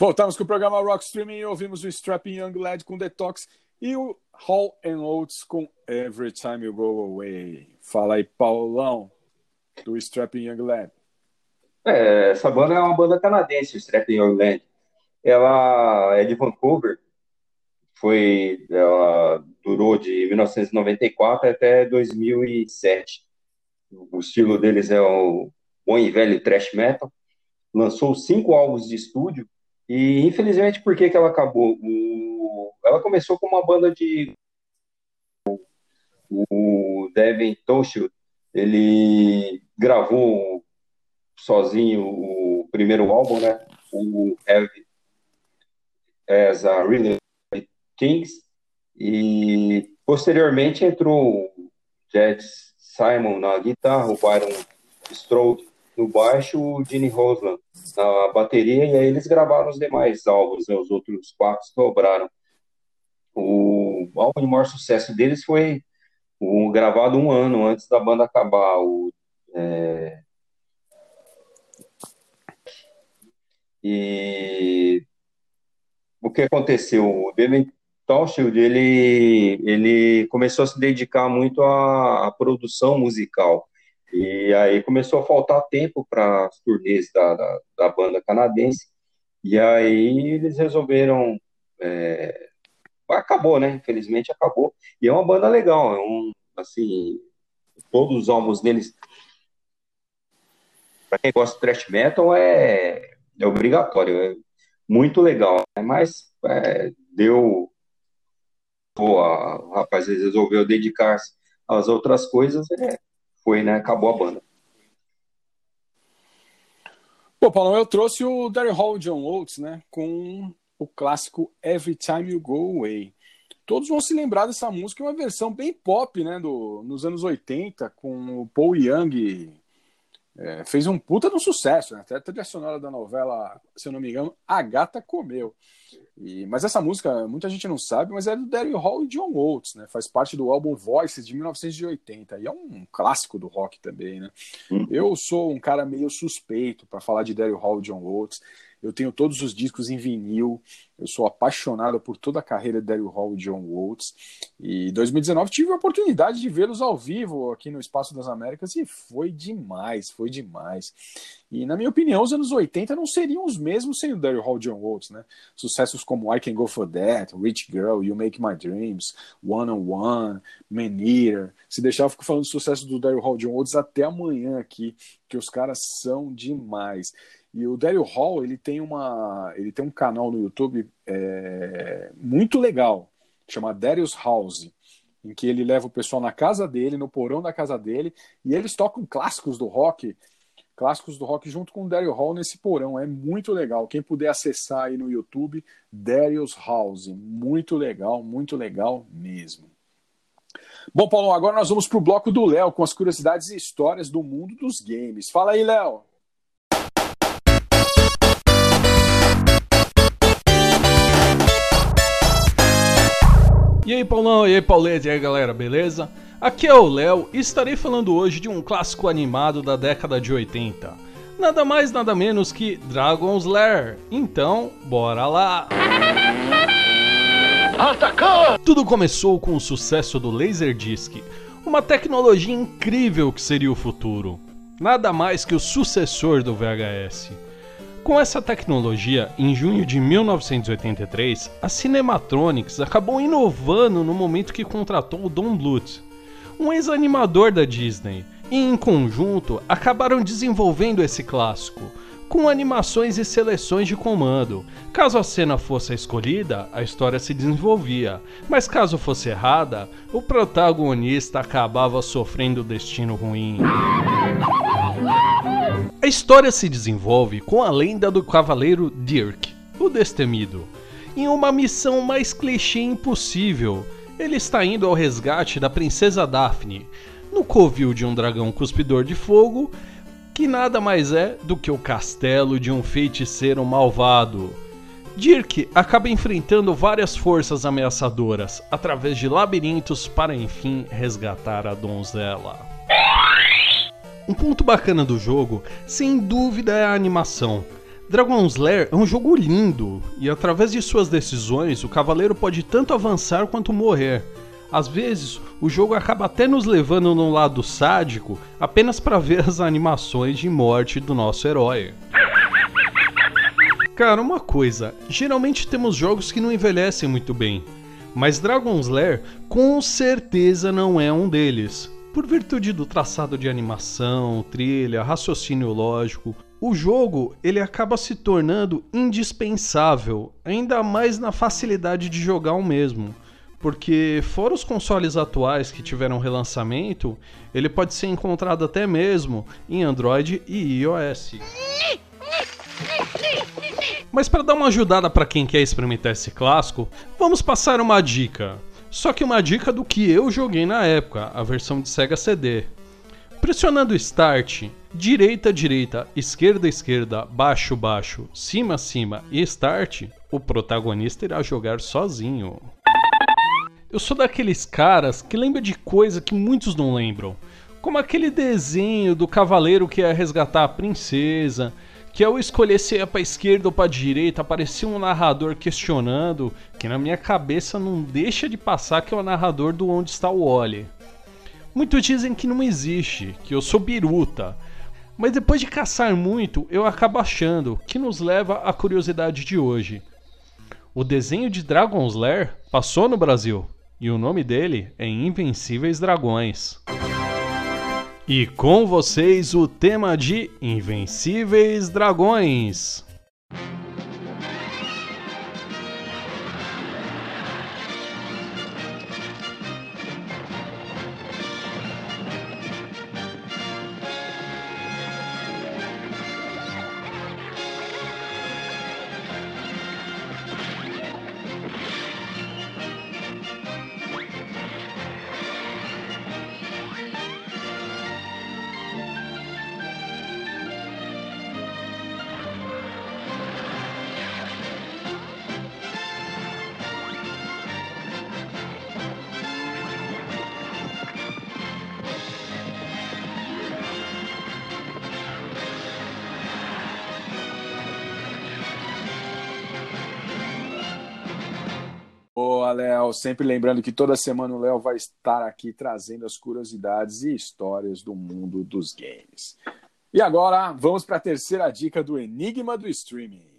Voltamos com o programa Rock Streaming e ouvimos o Strapping Young Lad com Detox e o Hall and Oates com Every Time You Go Away. Fala aí, Paulão, do Strapping Young Lad. É, essa banda é uma banda canadense, o Strapping Young Land. Ela é de Vancouver. Foi, ela durou de 1994 até 2007. O estilo deles é o bom e velho thrash metal. Lançou cinco álbuns de estúdio e, infelizmente, por que que ela acabou? O- ela começou com uma banda de o Devin Townsend, ele gravou sozinho o primeiro álbum, né? O Have as a Really Things e posteriormente entrou o Jed Simon na guitarra, o Byron Strode no baixo, o Gene Rosland na bateria e aí eles gravaram os demais álbuns, né? Os outros quatro sobraram. O álbum de maior sucesso deles foi o gravado um ano antes da banda acabar, o é, E o que aconteceu? O David Townshend, ele, ele começou a se dedicar muito à, à produção musical. E aí começou a faltar tempo para as turnês da, da, da banda canadense. E aí eles resolveram. é, acabou, né? Infelizmente acabou. E é uma banda legal. É um, assim, todos os álbuns deles. Para quem gosta de thrash metal, é, é obrigatório. É muito legal. né? Mas é, deu. Pô, a- o rapaz resolveu dedicar-se às outras coisas. é, foi, né? Acabou a banda. Pô, Paulão, eu trouxe o Daryl Hall John Oates, né? Com o clássico Every Time You Go Away. Todos vão se lembrar dessa música, é uma versão bem pop, né? Do, nos anos 80, com o Paul Young. é, fez um puta sucesso, né? Até a trilha sonora da novela, se eu não me engano, A Gata Comeu. E, mas essa música, muita gente não sabe, mas é do Daryl Hall e John Oates, né? Faz parte do álbum Voices de 1980 e é um clássico do rock também, né? Eu sou um cara meio suspeito para falar de Daryl Hall e John Oates. Eu tenho todos os discos em vinil. Eu sou apaixonado por toda a carreira de Daryl Hall e John Oates. E em 2019 tive a oportunidade de vê-los ao vivo aqui no Espaço das Américas e foi demais, foi demais. E na minha opinião, os anos 80 não seriam os mesmos sem o Daryl Hall e John Oates, né? Sucessos como I Can Go For That, Rich Girl, You Make My Dreams, One on One, Man Eater. Se deixar, eu fico falando do sucesso do Daryl Hall e John Oates até amanhã aqui, que os caras são demais. E o Daryl Hall, ele tem uma, ele tem um canal no YouTube é, muito legal, chama Daryl's House, em que ele leva o pessoal na casa dele, no porão da casa dele, e eles tocam clássicos do rock, clássicos do rock junto com o Daryl Hall nesse porão. É muito legal. Quem puder acessar aí no YouTube, Daryl's House, muito legal, muito legal mesmo. Bom, Paulo, agora nós vamos para o bloco do Léo com as curiosidades e histórias do mundo dos games. Fala aí, Léo. E aí, Paulão, e aí, Paulete, e aí, galera, beleza? Aqui é o Léo e estarei falando hoje de um clássico animado da década de 80. Nada mais, nada menos que Dragon's Lair. Então, bora lá! Tudo começou com o sucesso do Laserdisc, uma tecnologia incrível que seria o futuro. Nada mais que o sucessor do VHS. Com essa tecnologia, em junho de 1983, a Cinematronics acabou inovando no momento que contratou o Don Bluth, um ex-animador da Disney, e em conjunto acabaram desenvolvendo esse clássico, com animações e seleções de comando. Caso a cena fosse escolhida, a história se desenvolvia, mas caso fosse errada, o protagonista acabava sofrendo destino ruim. História se desenvolve com a lenda do cavaleiro Dirk, o Destemido. Em uma missão mais clichê impossível, ele está indo ao resgate da princesa Daphne, no covil de um dragão cuspidor de fogo, que nada mais é do que o castelo de um feiticeiro malvado. Dirk acaba enfrentando várias forças ameaçadoras através de labirintos para enfim resgatar a donzela. Um ponto bacana do jogo, sem dúvida, é a animação. Dragon's Lair é um jogo lindo, e através de suas decisões, o cavaleiro pode tanto avançar quanto morrer. Às vezes, o jogo acaba até nos levando num lado sádico apenas para ver as animações de morte do nosso herói. Cara, uma coisa, geralmente temos jogos que não envelhecem muito bem, mas Dragon's Lair com certeza não é um deles. Por virtude do traçado de animação, trilha, raciocínio lógico, o jogo ele acaba se tornando indispensável, ainda mais na facilidade de jogar o mesmo. Porque fora os consoles atuais que tiveram relançamento, ele pode ser encontrado até mesmo em Android e iOS. Mas para dar uma ajudada para quem quer experimentar esse clássico, vamos passar uma dica. Só que uma dica do que eu joguei na época, a versão de Sega CD. Pressionando Start, direita, direita, esquerda, esquerda, baixo, baixo, cima, cima e Start, o protagonista irá jogar sozinho. Eu sou daqueles caras que lembra de coisa que muitos não lembram. Como aquele desenho do cavaleiro que ia resgatar a princesa, que ao escolher se ia pra esquerda ou pra direita, aparecia um narrador questionando, que na minha cabeça não deixa de passar que é o narrador do Onde Está o Wally. Muitos dizem que não existe, que eu sou biruta. Mas depois de caçar muito, eu acabo achando, que nos leva à curiosidade de hoje. O desenho de Dragon's Lair passou no Brasil, e o nome dele é Invencíveis Dragões. E com vocês o tema de Invencíveis Dragões. Léo. Sempre lembrando que toda semana o Léo vai estar aqui trazendo as curiosidades e histórias do mundo dos games. E agora, vamos para a terceira dica do Enigma do Streaming.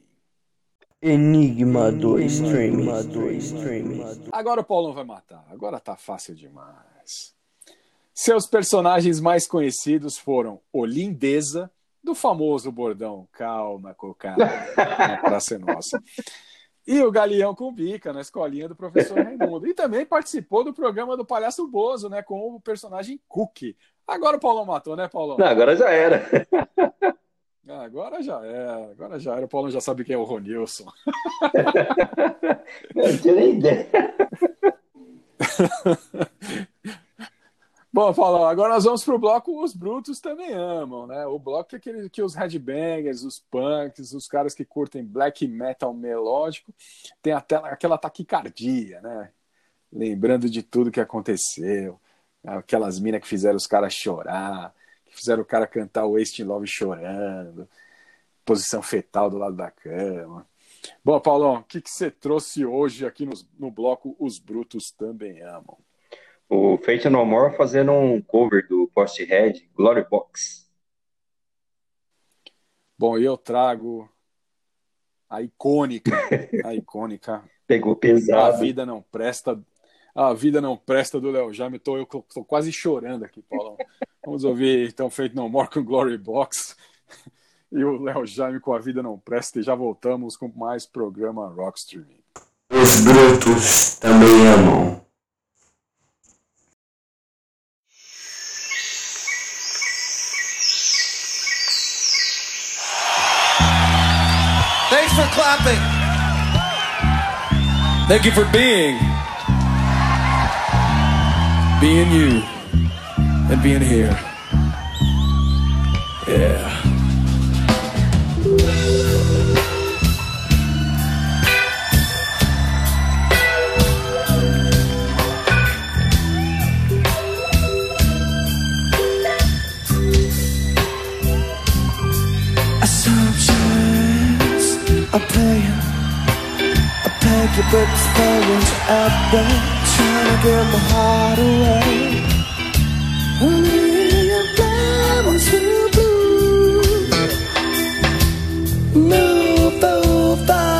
Enigma do streaming. Agora o Paulão vai matar. Agora tá fácil demais. Seus personagens mais conhecidos foram o Lindeza, do famoso bordão Calma, cocada, na Praça Nossa. E o Galeão com Bica, na escolinha do professor Raimundo. E também participou do programa do Palhaço Bozo, né? Com o personagem Cookie. Agora o Paulão matou, né, Paulão? Não, agora já era. Agora já é, agora já era. O Paulão já sabe quem é o Ronilson. Não tinha nem ideia. Bom, Paulão, agora nós vamos pro bloco Os Brutos Também Amam, né? O bloco é aquele que os headbangers, os punks, os caras que curtem black metal melódico, tem até aquela taquicardia, né? Lembrando de tudo que aconteceu, aquelas minas que fizeram os caras chorar, que fizeram o cara cantar o Wasting Love chorando, posição fetal do lado da cama. Bom, Paulão, o que, que você trouxe hoje aqui no, no bloco Os Brutos Também Amam? O Fate No More fazendo um cover do Post Red, Glory Box. Bom, e eu trago a icônica, a icônica Pegou A pesado. Vida Não Presta, A Vida Não Presta do Léo Jaime. Tô, eu tô quase chorando aqui, Paulão. Vamos ouvir então Feito No More com Glory Box e o Léo Jaime com A Vida Não Presta e já voltamos com mais programa Rockstream. Os brutos também amam. Thank you for being. Being you. And being here. Pack your bricks, phones out there, trying to get my heart away. Only your diamonds blue. Move over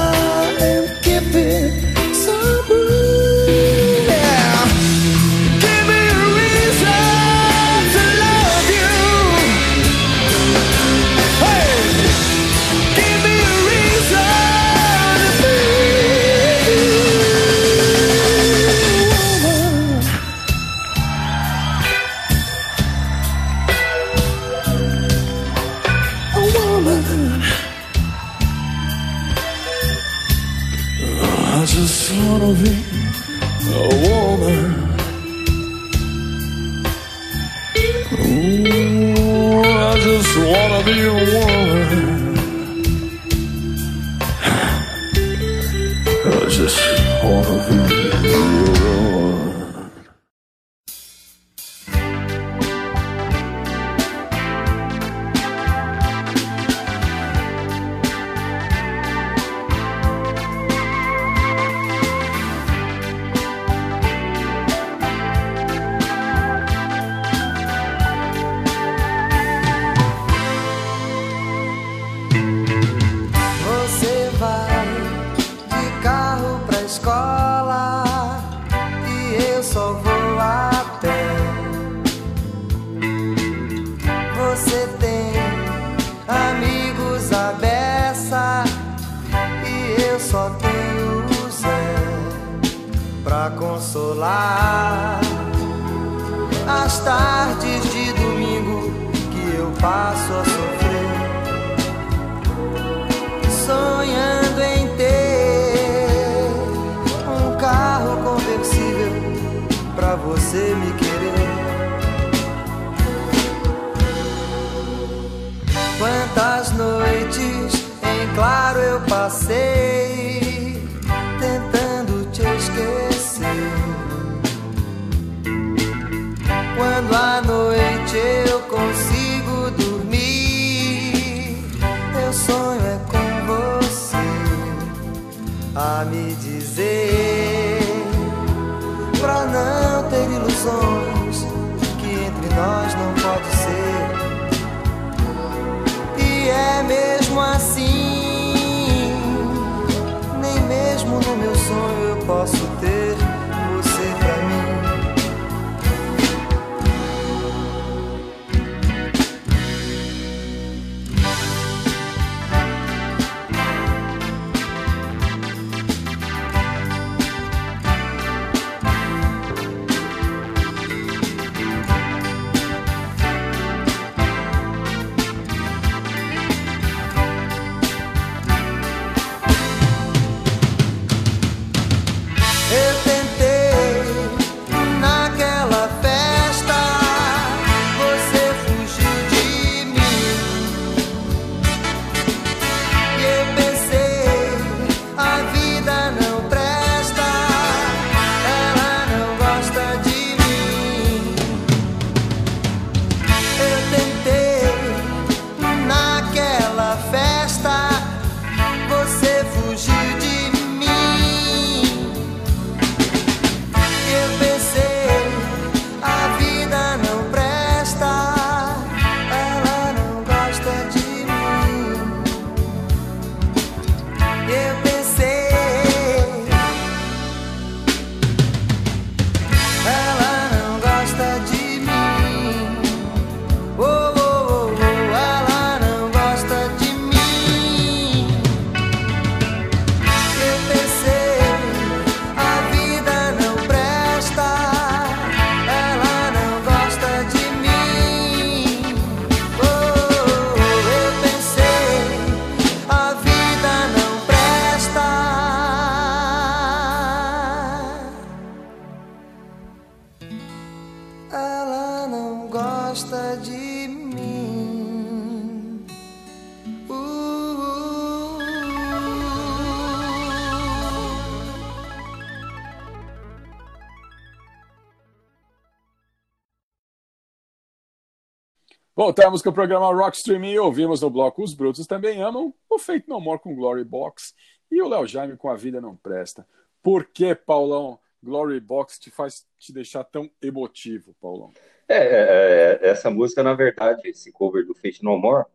Voltamos com o programa Rock Streaming e ouvimos no bloco Os Brutos Também Amam, o Feito No More com Glory Box e o Léo Jaime com A Vida Não Presta. Por que, Paulão, Glory Box te faz te deixar tão emotivo, Paulão? É, é, é, essa música, na verdade, esse cover do Fate No More,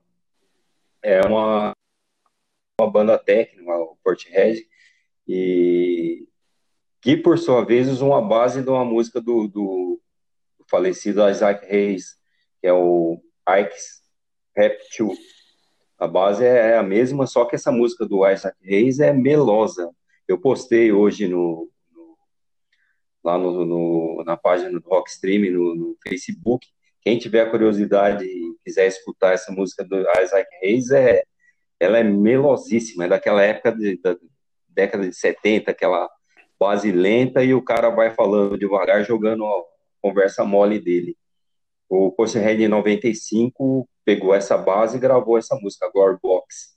é uma, uma banda técnica, o Portishead, e que, por sua vez, usa uma base de uma música do, do falecido Isaac Hayes, que é o Ike's Rap 2. A base é a mesma, só que essa música do Isaac Hayes é melosa. Eu postei hoje no, no- lá no, no- na página do Rockstream, no, no Facebook. Quem tiver curiosidade e quiser escutar essa música do Isaac Hayes, é, ela é melosíssima, é daquela época de- da década de 70, aquela base lenta e o cara vai falando devagar, jogando a conversa mole dele. O Portishead em 95 pegou essa base e gravou essa música, Glory Box.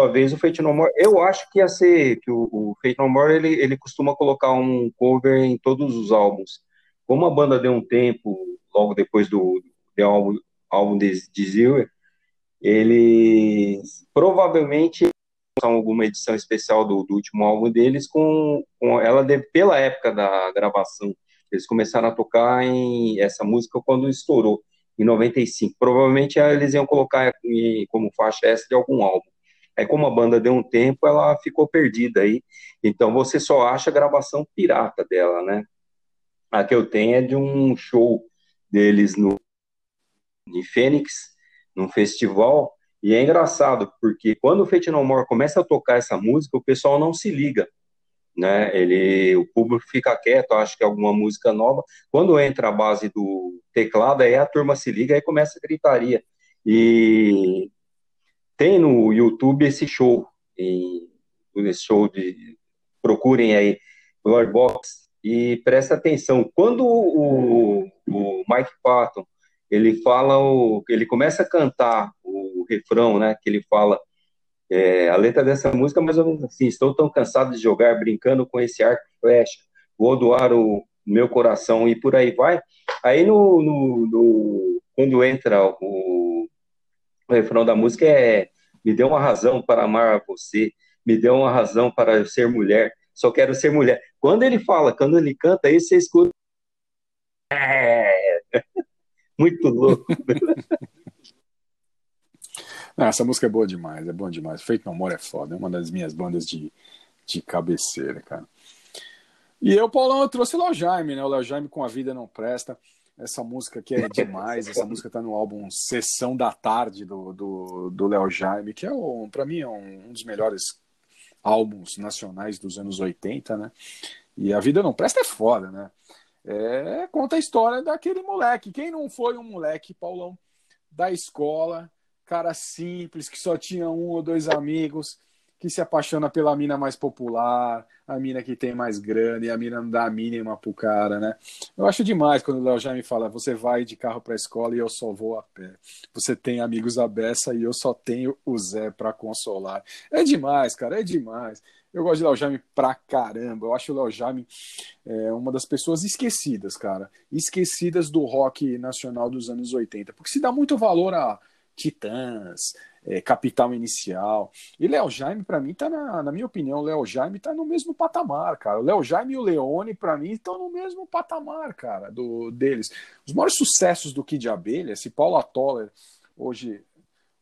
Uma vez o Fate No More, eu acho que ia ser que o, o Fate No More ele, ele costuma colocar um cover em todos os álbuns. Como a banda deu um tempo, logo depois do, do álbum, álbum de, de eles provavelmente alguma edição especial do, do último álbum deles com, com ela de- pela época da gravação. Eles começaram a tocar em essa música quando estourou, em 95. Provavelmente eles iam colocar como faixa essa de algum álbum. Aí, como a banda deu um tempo, ela ficou perdida aí. Então, você só acha a gravação pirata dela, né? A que eu tenho é de um show deles no, em Fênix, num festival. E é engraçado, porque quando o Fate No More começa a tocar essa música, o pessoal não se liga. Né? Ele, o público fica quieto, acha que é alguma música nova. Quando entra a base do teclado, aí a turma se liga e começa a gritaria. E tem no YouTube esse show, esse show de procurem aí Glory Box e presta atenção. Quando o, o Mike Patton ele fala o, ele começa a cantar o refrão, né? Que ele fala é, a letra dessa música é mais ou menos assim: Estou tão cansado de jogar brincando com esse arco e flecha, vou doar o meu coração e por aí vai. Aí no, no- no- quando entra o, o refrão da música é me deu uma razão para amar você, me deu uma razão para eu ser mulher, só quero ser mulher. Quando ele fala, quando ele canta, aí você escuta. É, muito louco. Não, essa música é boa demais, é bom demais. Feito no Amor é foda, é uma das minhas bandas de, de cabeceira, cara. E eu, Paulão, eu trouxe o Léo Jaime, né? O Léo Jaime com A Vida Não Presta. Essa música aqui é demais. Essa música tá no álbum Sessão da Tarde do do do Léo Jaime, que é, um, pra mim, é um, um dos melhores álbuns nacionais dos anos 80, né? E A Vida Não Presta é foda, né? É, conta a história daquele moleque. Quem não foi um moleque, Paulão, da escola, cara simples, que só tinha um ou dois amigos, que se apaixona pela mina mais popular, a mina que tem mais grana e a mina não dá a mínima pro cara, né? Eu acho demais quando o Léo já me fala: você vai de carro pra escola e eu só vou a pé. Você tem amigos à beça e eu só tenho o Zé pra consolar. É demais, cara, é demais. Eu gosto de Léo Jaime pra caramba. Eu acho o Léo Jaime é, uma das pessoas esquecidas, cara. Esquecidas do rock nacional dos anos 80. Porque se dá muito valor a Titãs, é, Capital Inicial. E Léo Jaime, pra mim, tá na, na minha opinião, Léo Jaime tá no mesmo patamar, cara. O Léo Jaime e o Leone, pra mim, estão no mesmo patamar, cara, do, deles. Os maiores sucessos do Kid Abelha, esse Paula Toller, hoje.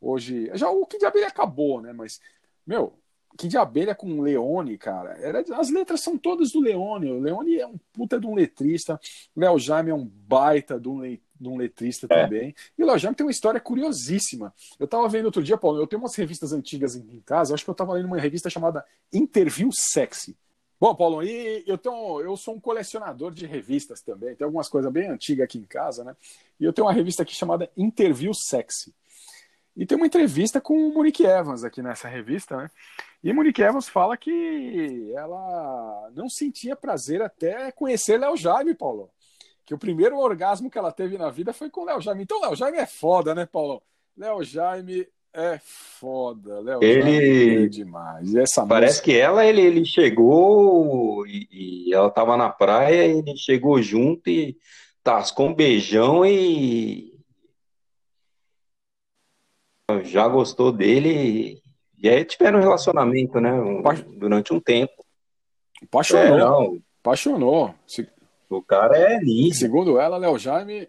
hoje já O Kid Abelha acabou, né? Mas, meu, Kid Abelha com Leone, cara, era, as letras são todas do Leone. O Leone é um puta de um letrista, Léo Jaime é um baita de um, de um letrista É. também. E o Léo Jaime tem uma história curiosíssima. Eu tava vendo outro dia, Paulo, eu tenho umas revistas antigas em, em casa, acho que eu tava lendo uma revista chamada Interview Sexy. Bom, Paulo, e eu tenho, eu sou um colecionador de revistas também. Tem algumas coisas bem antigas aqui em casa, né? E eu tenho uma revista aqui chamada Interview Sexy. E tem uma entrevista com o Monique Evans aqui nessa revista, né? E Monique Evans fala que ela não sentia prazer até conhecer Léo Jaime, Paulo. Que o primeiro orgasmo que ela teve na vida foi com Léo Jaime. Então, Léo Jaime é foda, né, Paulo? Léo Jaime é foda. Léo Ele- Jaime é demais. E essa Parece música... que ela, ele, ele chegou e, e ela tava na praia, e ele chegou junto e tascou um beijão e já gostou dele. E aí tiveram um relacionamento, né? um- durante um tempo. É, apaixonou. não, Apaixonou. Se- o cara é lindo. Segundo ela, Léo Jaime,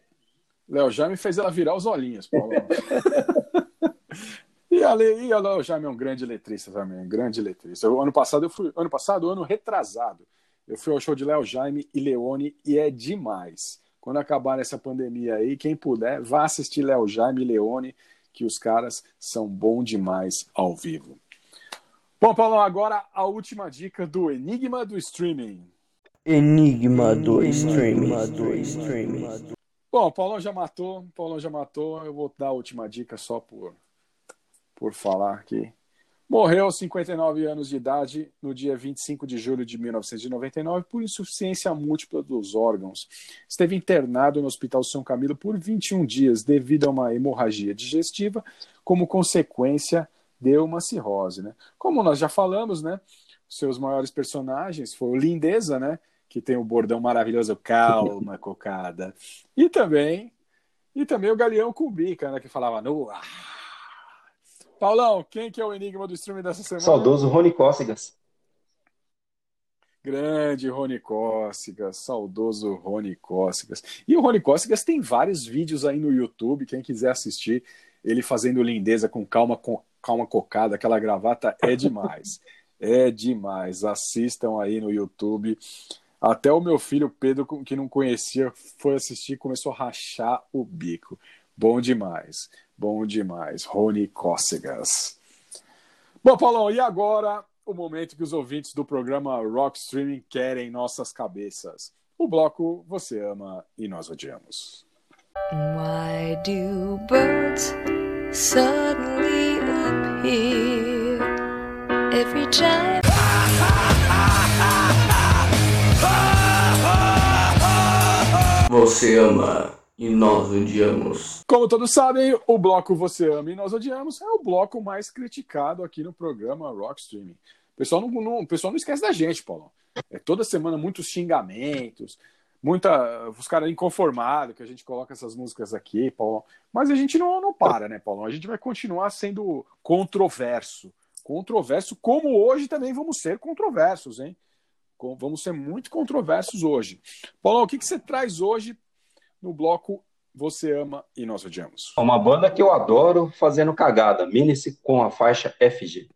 Léo Jaime fez ela virar os olhinhos, Paulo. e, a, Le- e Léo Jaime é um grande letrista também, um grande letrista. O ano passado eu fui, ano passado, ano retrasado, eu fui ao show de Léo Jaime e Leone e é demais. Quando acabar essa pandemia aí, quem puder, vá assistir Léo Jaime e Leone, que os caras são bom demais ao vivo. Bom, Paulo, agora a última dica do Enigma do Streaming. Enigma do streaming. Bom, o Paulão já matou, o Paulão já matou. Eu vou dar a última dica só por, por falar aqui. Morreu aos 59 anos de idade no dia 25 de julho de 1999 por insuficiência múltipla dos órgãos. Esteve internado no Hospital São Camilo por 21 dias devido a uma hemorragia digestiva, como consequência de uma cirrose. Né? Como nós já falamos, né? Seus maiores personagens foi o Lindeza, né? Que tem o bordão maravilhoso, calma, cocada. E também, e também o Galeão Cumbica, né? Que falava no ar. Paulão, quem que é o enigma do streaming dessa semana? Saudoso Rony Cócegas. Grande Rony Cócegas, saudoso Rony Cócegas. E o Rony Cócegas tem vários vídeos aí no YouTube, quem quiser assistir, ele fazendo lindeza com calma, com calma cocada, aquela gravata é demais. É demais. Assistam aí no YouTube. Até o meu filho Pedro, que não conhecia, foi assistir e começou a rachar o bico. Bom demais. Bom demais. Rony Cócegas. Bom, Paulão, e agora o momento que os ouvintes do programa Rock Streaming querem nossas cabeças. O bloco Você Ama e Nós Odiamos. Why do birds suddenly appear every time? Você ama e nós odiamos. Como todos sabem, o bloco Você Ama e Nós Odiamos é o bloco mais criticado aqui no programa Rock Streaming. O pessoal não, não- pessoal não esquece da gente, Paulo. É toda semana muitos xingamentos, muita, os caras inconformados que a gente coloca essas músicas aqui, Paulo. Mas a gente não, não para, né, Paulo? A gente vai continuar sendo controverso. Controverso, como hoje também vamos ser controversos, hein? Vamos ser muito controversos hoje. Paulo, o que, que você traz hoje no bloco Você Ama e Nós Odiamos? Uma banda que eu adoro fazendo cagada, Minice com a faixa FG.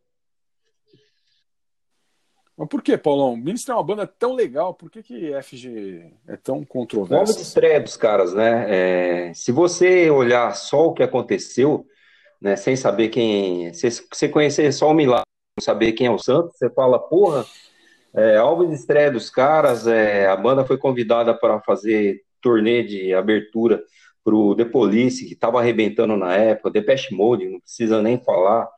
Mas por que, Paulão? Ministro é uma banda tão legal, por que, que FG é tão O nome de controverso? estreia dos caras, né? É, se você olhar só o que aconteceu, né, sem saber quem. Se você conhecer só o Milagre, não saber quem é o Santos, você fala, porra, é, álbum de estreia dos caras, é, a banda foi convidada para fazer turnê de abertura pro The Police, que estava arrebentando na época, Depeche Mode, não precisa nem falar,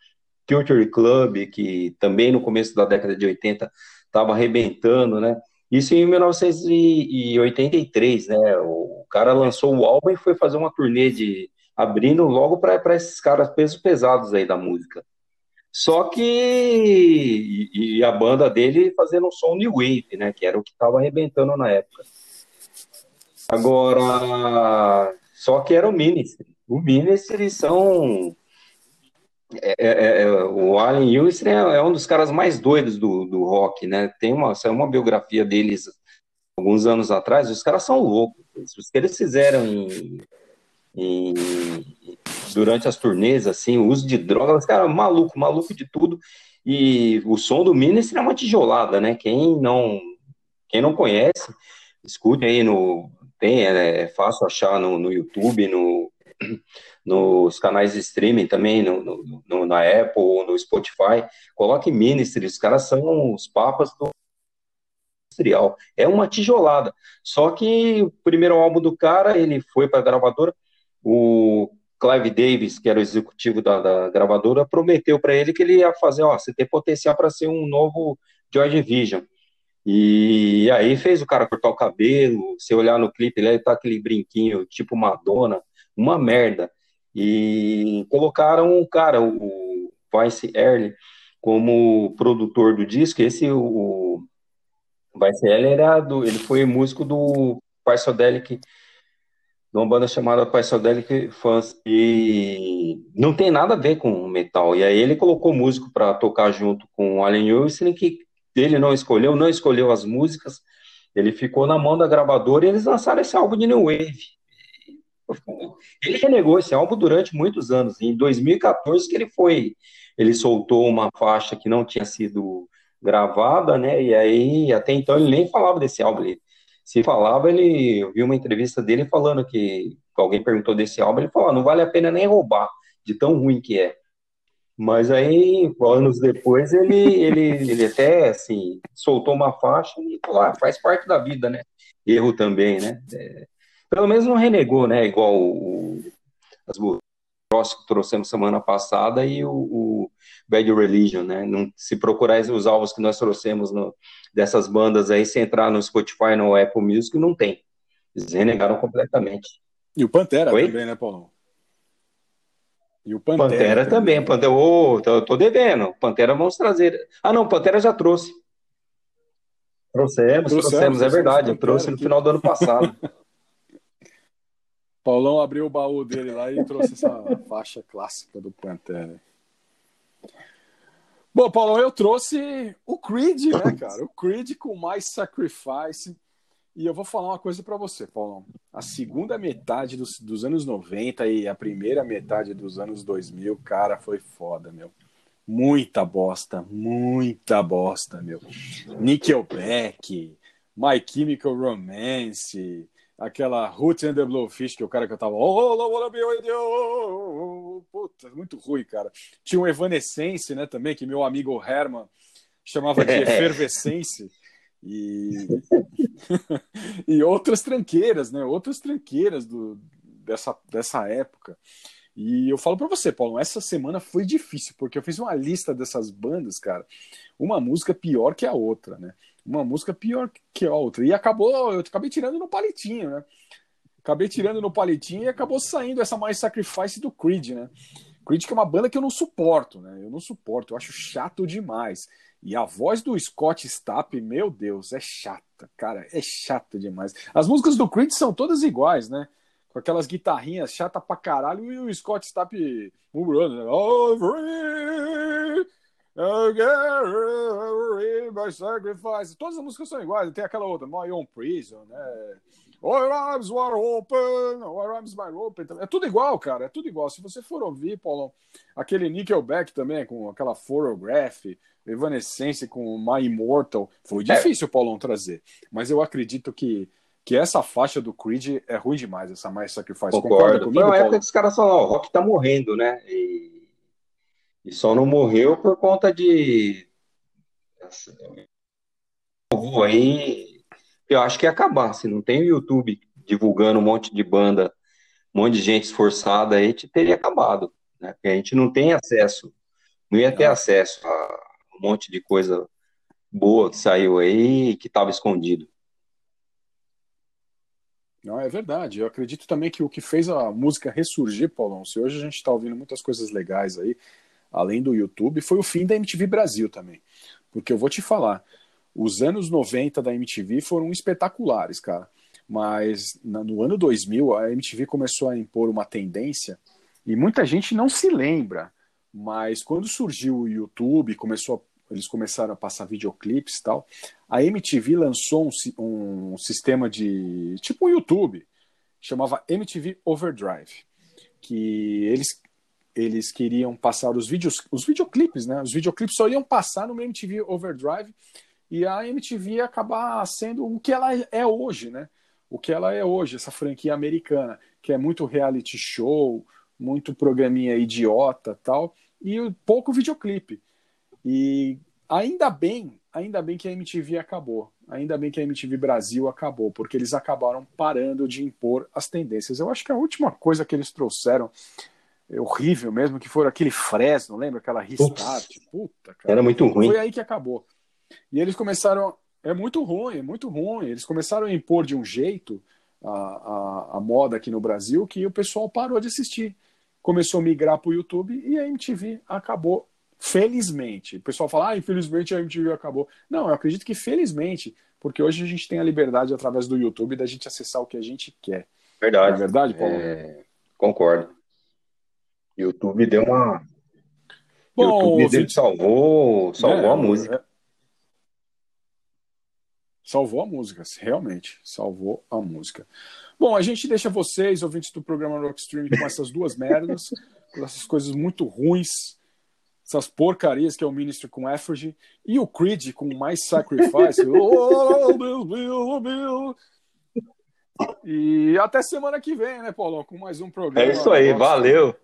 Culture Club, que também no começo da década de 80 estava arrebentando, né? Isso em 1983, né? O cara lançou o álbum e foi fazer uma turnê de abrindo logo para esses caras pesos pesados aí da música. Só que e, e a banda dele fazendo um som new wave, né? Que era o que estava arrebentando na época. Agora, só que era o Ministry. O Ministry são é, é, é, o Allen Houston é, é um dos caras mais doidos do, do rock, né? Tem uma, saiu uma biografia deles alguns anos atrás, os caras são loucos. Os que eles fizeram em, em- durante as turnês, assim, o uso de drogas, os caras maluco, maluco de tudo. E o som do Ministry é uma tijolada, né? Quem não, quem não conhece, escute aí no. Tem, é, fácil achar no, no YouTube, no, nos canais de streaming também, no, no- no- na Apple no Spotify. Coloque Ministry, os caras são os papas do industrial. É uma tijolada. Só que o primeiro álbum do cara, ele foi para a gravadora, o Clive Davis, que era o executivo da, da gravadora, prometeu para ele que ele ia fazer, ó, você tem potencial para ser um novo Joy Division. E aí fez o cara cortar o cabelo, se olhar no clipe, ele tá aquele brinquinho tipo Madonna, uma merda. E colocaram o cara, o Vice Early, como produtor do disco. Esse, o, Vice Early era do, ele foi músico do Psychedelic, de uma banda chamada Psychedelic Fans. E não tem nada a ver com metal. E aí ele colocou músico para tocar junto com o Allen Wilson, que ele não escolheu, não escolheu as músicas, ele ficou na mão da gravadora e eles lançaram esse álbum de New Wave. Ele renegou esse álbum durante muitos anos. Em 2014 que ele foi, ele soltou uma faixa que não tinha sido gravada, né? E aí até então ele nem falava desse álbum. Ele, se falava, ele eu vi uma entrevista dele falando que alguém perguntou desse álbum, ele falou, "Ah, não vale a pena nem roubar, de tão ruim que é. Mas aí, anos depois, ele, ele, ele até, assim, soltou uma faixa e falou, ah, faz parte da vida, né? Erro também, né? É, pelo menos não renegou, né? Igual o, as músicas que trouxemos semana passada e o, o Bad Religion, né? Não, se procurar os álbuns que nós trouxemos no- dessas bandas aí, se entrar no Spotify, no Apple Music, não tem. Eles renegaram completamente. E o Pantera Oi? também, né, Paulão? E o Pantera, Pantera também, Pantera, ô, tô, tô devendo. Pantera vamos trazer. Ah, não, Pantera já trouxe. Trouxemos, Trouxemos, trouxemos, é trouxemos verdade. Eu Pantera trouxe no final do ano passado. Paulão abriu o baú dele lá e trouxe essa faixa clássica do Pantera. Bom, Paulão, eu trouxe o Creed, né, cara? O Creed com mais Sacrifice. E eu vou falar uma coisa pra você, Paulão. A segunda metade dos, dos anos 90 e a primeira metade dos anos 2000, cara, foi foda, meu. Muita bosta, muita bosta, meu. Nickelback, My Chemical Romance, aquela Roots and the Blowfish, que o cara cantava Oh, I wanna be with you. Puta, muito ruim, cara. Tinha um Evanescence, né, também, que meu amigo Herman chamava de Efervescência. E, e outras tranqueiras, né? Outras tranqueiras do, dessa, dessa época. E eu falo pra você, Paulo, essa semana foi difícil, porque eu fiz uma lista dessas bandas, cara. Uma música pior que a outra, né? Uma música pior que a outra. E acabou, eu acabei tirando no palitinho, né? Acabei tirando no palitinho e acabou saindo essa mais Sacrifice do Creed, né? Creed que é uma banda que eu não suporto, né? Eu não suporto, eu acho chato demais. E a voz do Scott Stapp, meu Deus, é chata, cara, é chata demais. As músicas do Creed são todas iguais, né? Com aquelas guitarrinhas chata pra caralho e o Scott Stapp murmurando, né? By sacrifice. Todas as músicas são iguais, tem aquela outra, My Own Prison, né? All arms were open, all arms were open. É tudo igual, cara, é tudo igual. Se você for ouvir, Paulo, aquele Nickelback também, com aquela Photograph, Evanescence com My Immortal, foi difícil o Paulão trazer. Mas eu acredito que, que essa faixa do Creed é ruim demais, essa mais Sacrifice. Concorda Concordo. comigo, Foi uma época que os caras falaram, o rock tá morrendo, né? E, e só não morreu por conta de. Vou aí. Eu acho que ia acabar. Se não tem o YouTube divulgando um monte de banda, um monte de gente esforçada aí, te- teria acabado. Né? Porque a gente não tem acesso, não ia ter Não. acesso a um monte de coisa boa que saiu aí e que estava escondido. Não, é verdade. Eu acredito também que o que fez a música ressurgir, Paulão, se hoje a gente está ouvindo muitas coisas legais aí, além do YouTube, foi o fim da MTV Brasil também. Porque eu vou te falar, os anos 90 da MTV foram espetaculares, cara. Mas no ano 2000, a MTV começou a impor uma tendência, e muita gente não se lembra, mas quando surgiu o YouTube, começou a- eles começaram a passar videoclipes e tal, a MTV lançou um, um sistema de. tipo um YouTube, chamava MTV Overdrive, que eles, eles queriam passar os vídeos, os videoclipes, né? Os videoclipes só iam passar no MTV Overdrive e a MTV ia acabar sendo o que ela é hoje, né? O que ela é hoje, essa franquia americana, que é muito reality show, muito programinha idiota tal, e pouco videoclipe. E ainda bem, ainda bem que a MTV acabou. Ainda bem que a MTV Brasil acabou, porque eles acabaram parando de impor as tendências. Eu acho que a última coisa que eles trouxeram horrível mesmo, que foi aquele Fresno, lembra? Aquela Restart. Puta, cara. Era muito ruim. Foi aí que acabou. E eles começaram. É muito ruim, é muito ruim. Eles começaram a impor de um jeito a, a, a moda aqui no Brasil que o pessoal parou de assistir. Começou a migrar para o YouTube e a MTV acabou. Felizmente. O pessoal fala, ah, infelizmente a MTV acabou. Não, eu acredito que felizmente, porque hoje a gente tem a liberdade através do YouTube da gente acessar o que a gente quer. Verdade. Não é verdade, Paulo? É, concordo. YouTube deu uma. Bom, YouTube ouvinte- salvou, salvou É, a música. é. Salvou a música, realmente, salvou a música. Bom, a gente deixa vocês, ouvintes do programa Rockstream, com essas duas merdas, com essas coisas muito ruins, essas porcarias que é o Ministry com Effigy, e o Creed com mais Sacrifice. oh, Deus meu, meu. E até semana que vem, né, Paulo? Com mais um programa. É isso aí, valeu.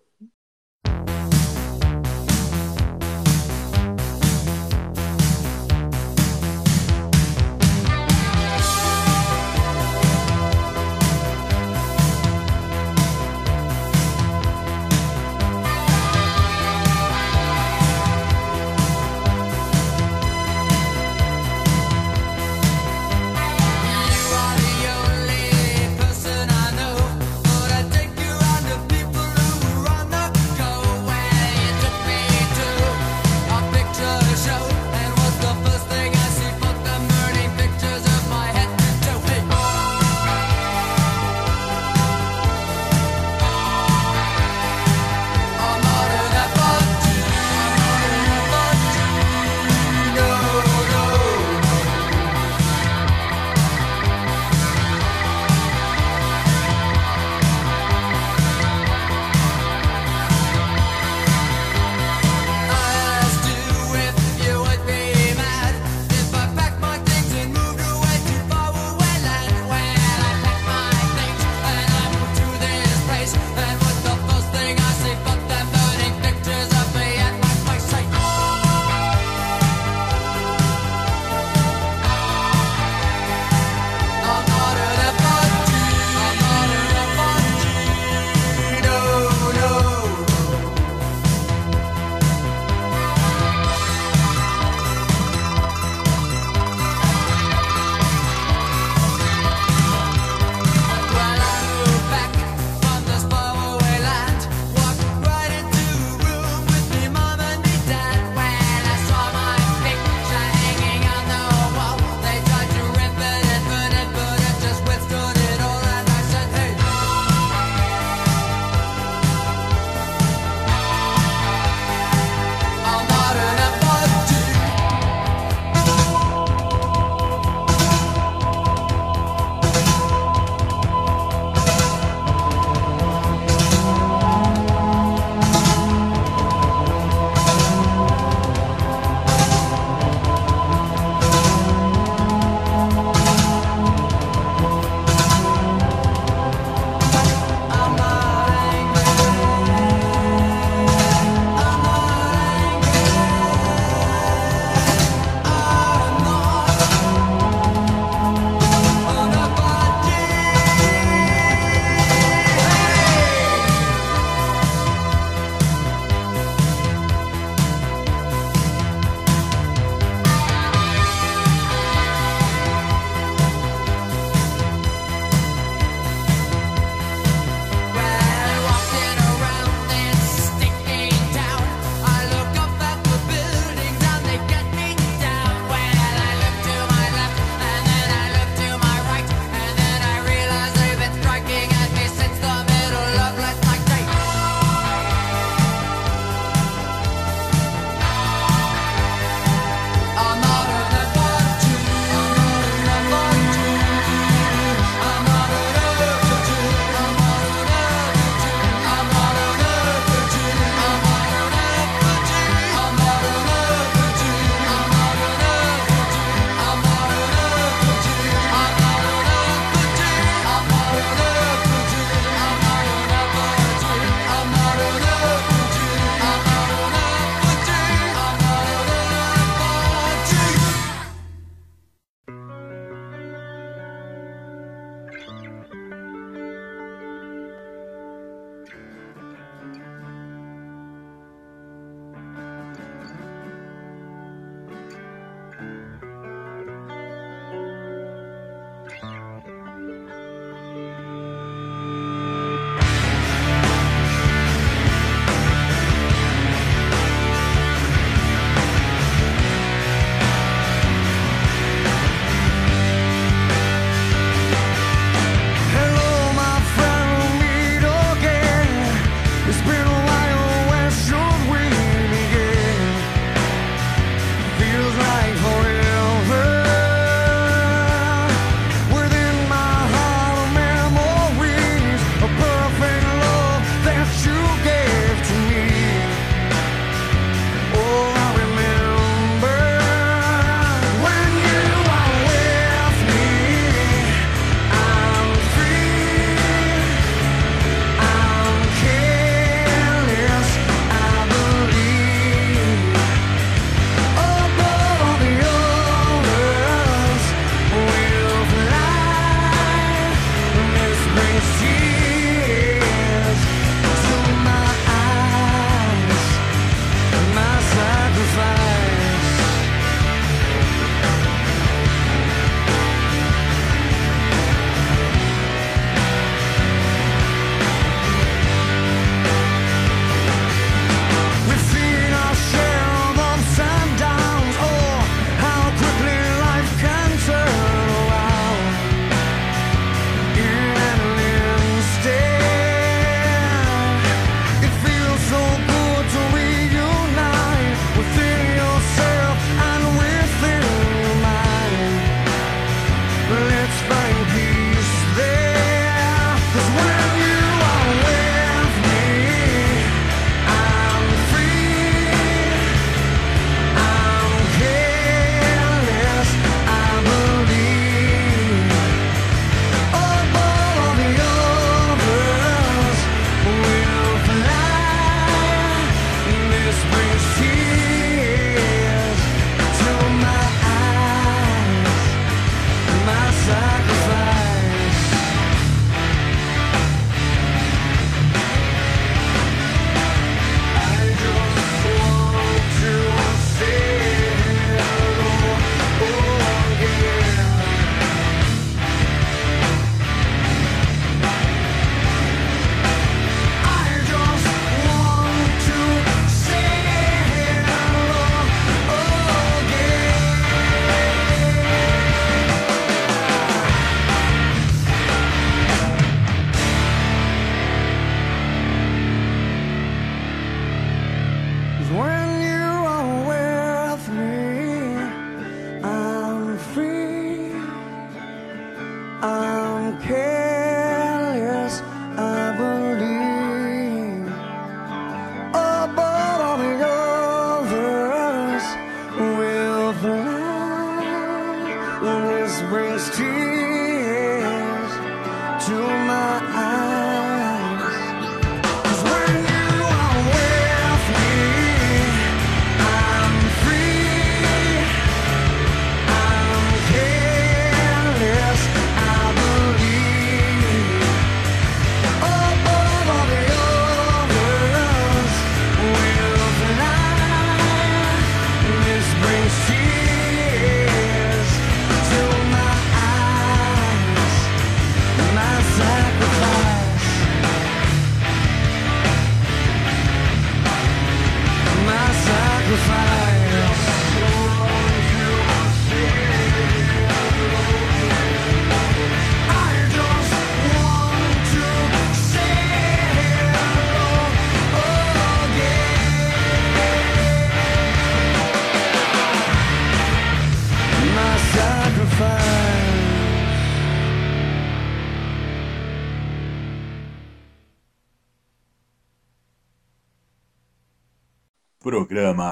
Programa Rock Streaming.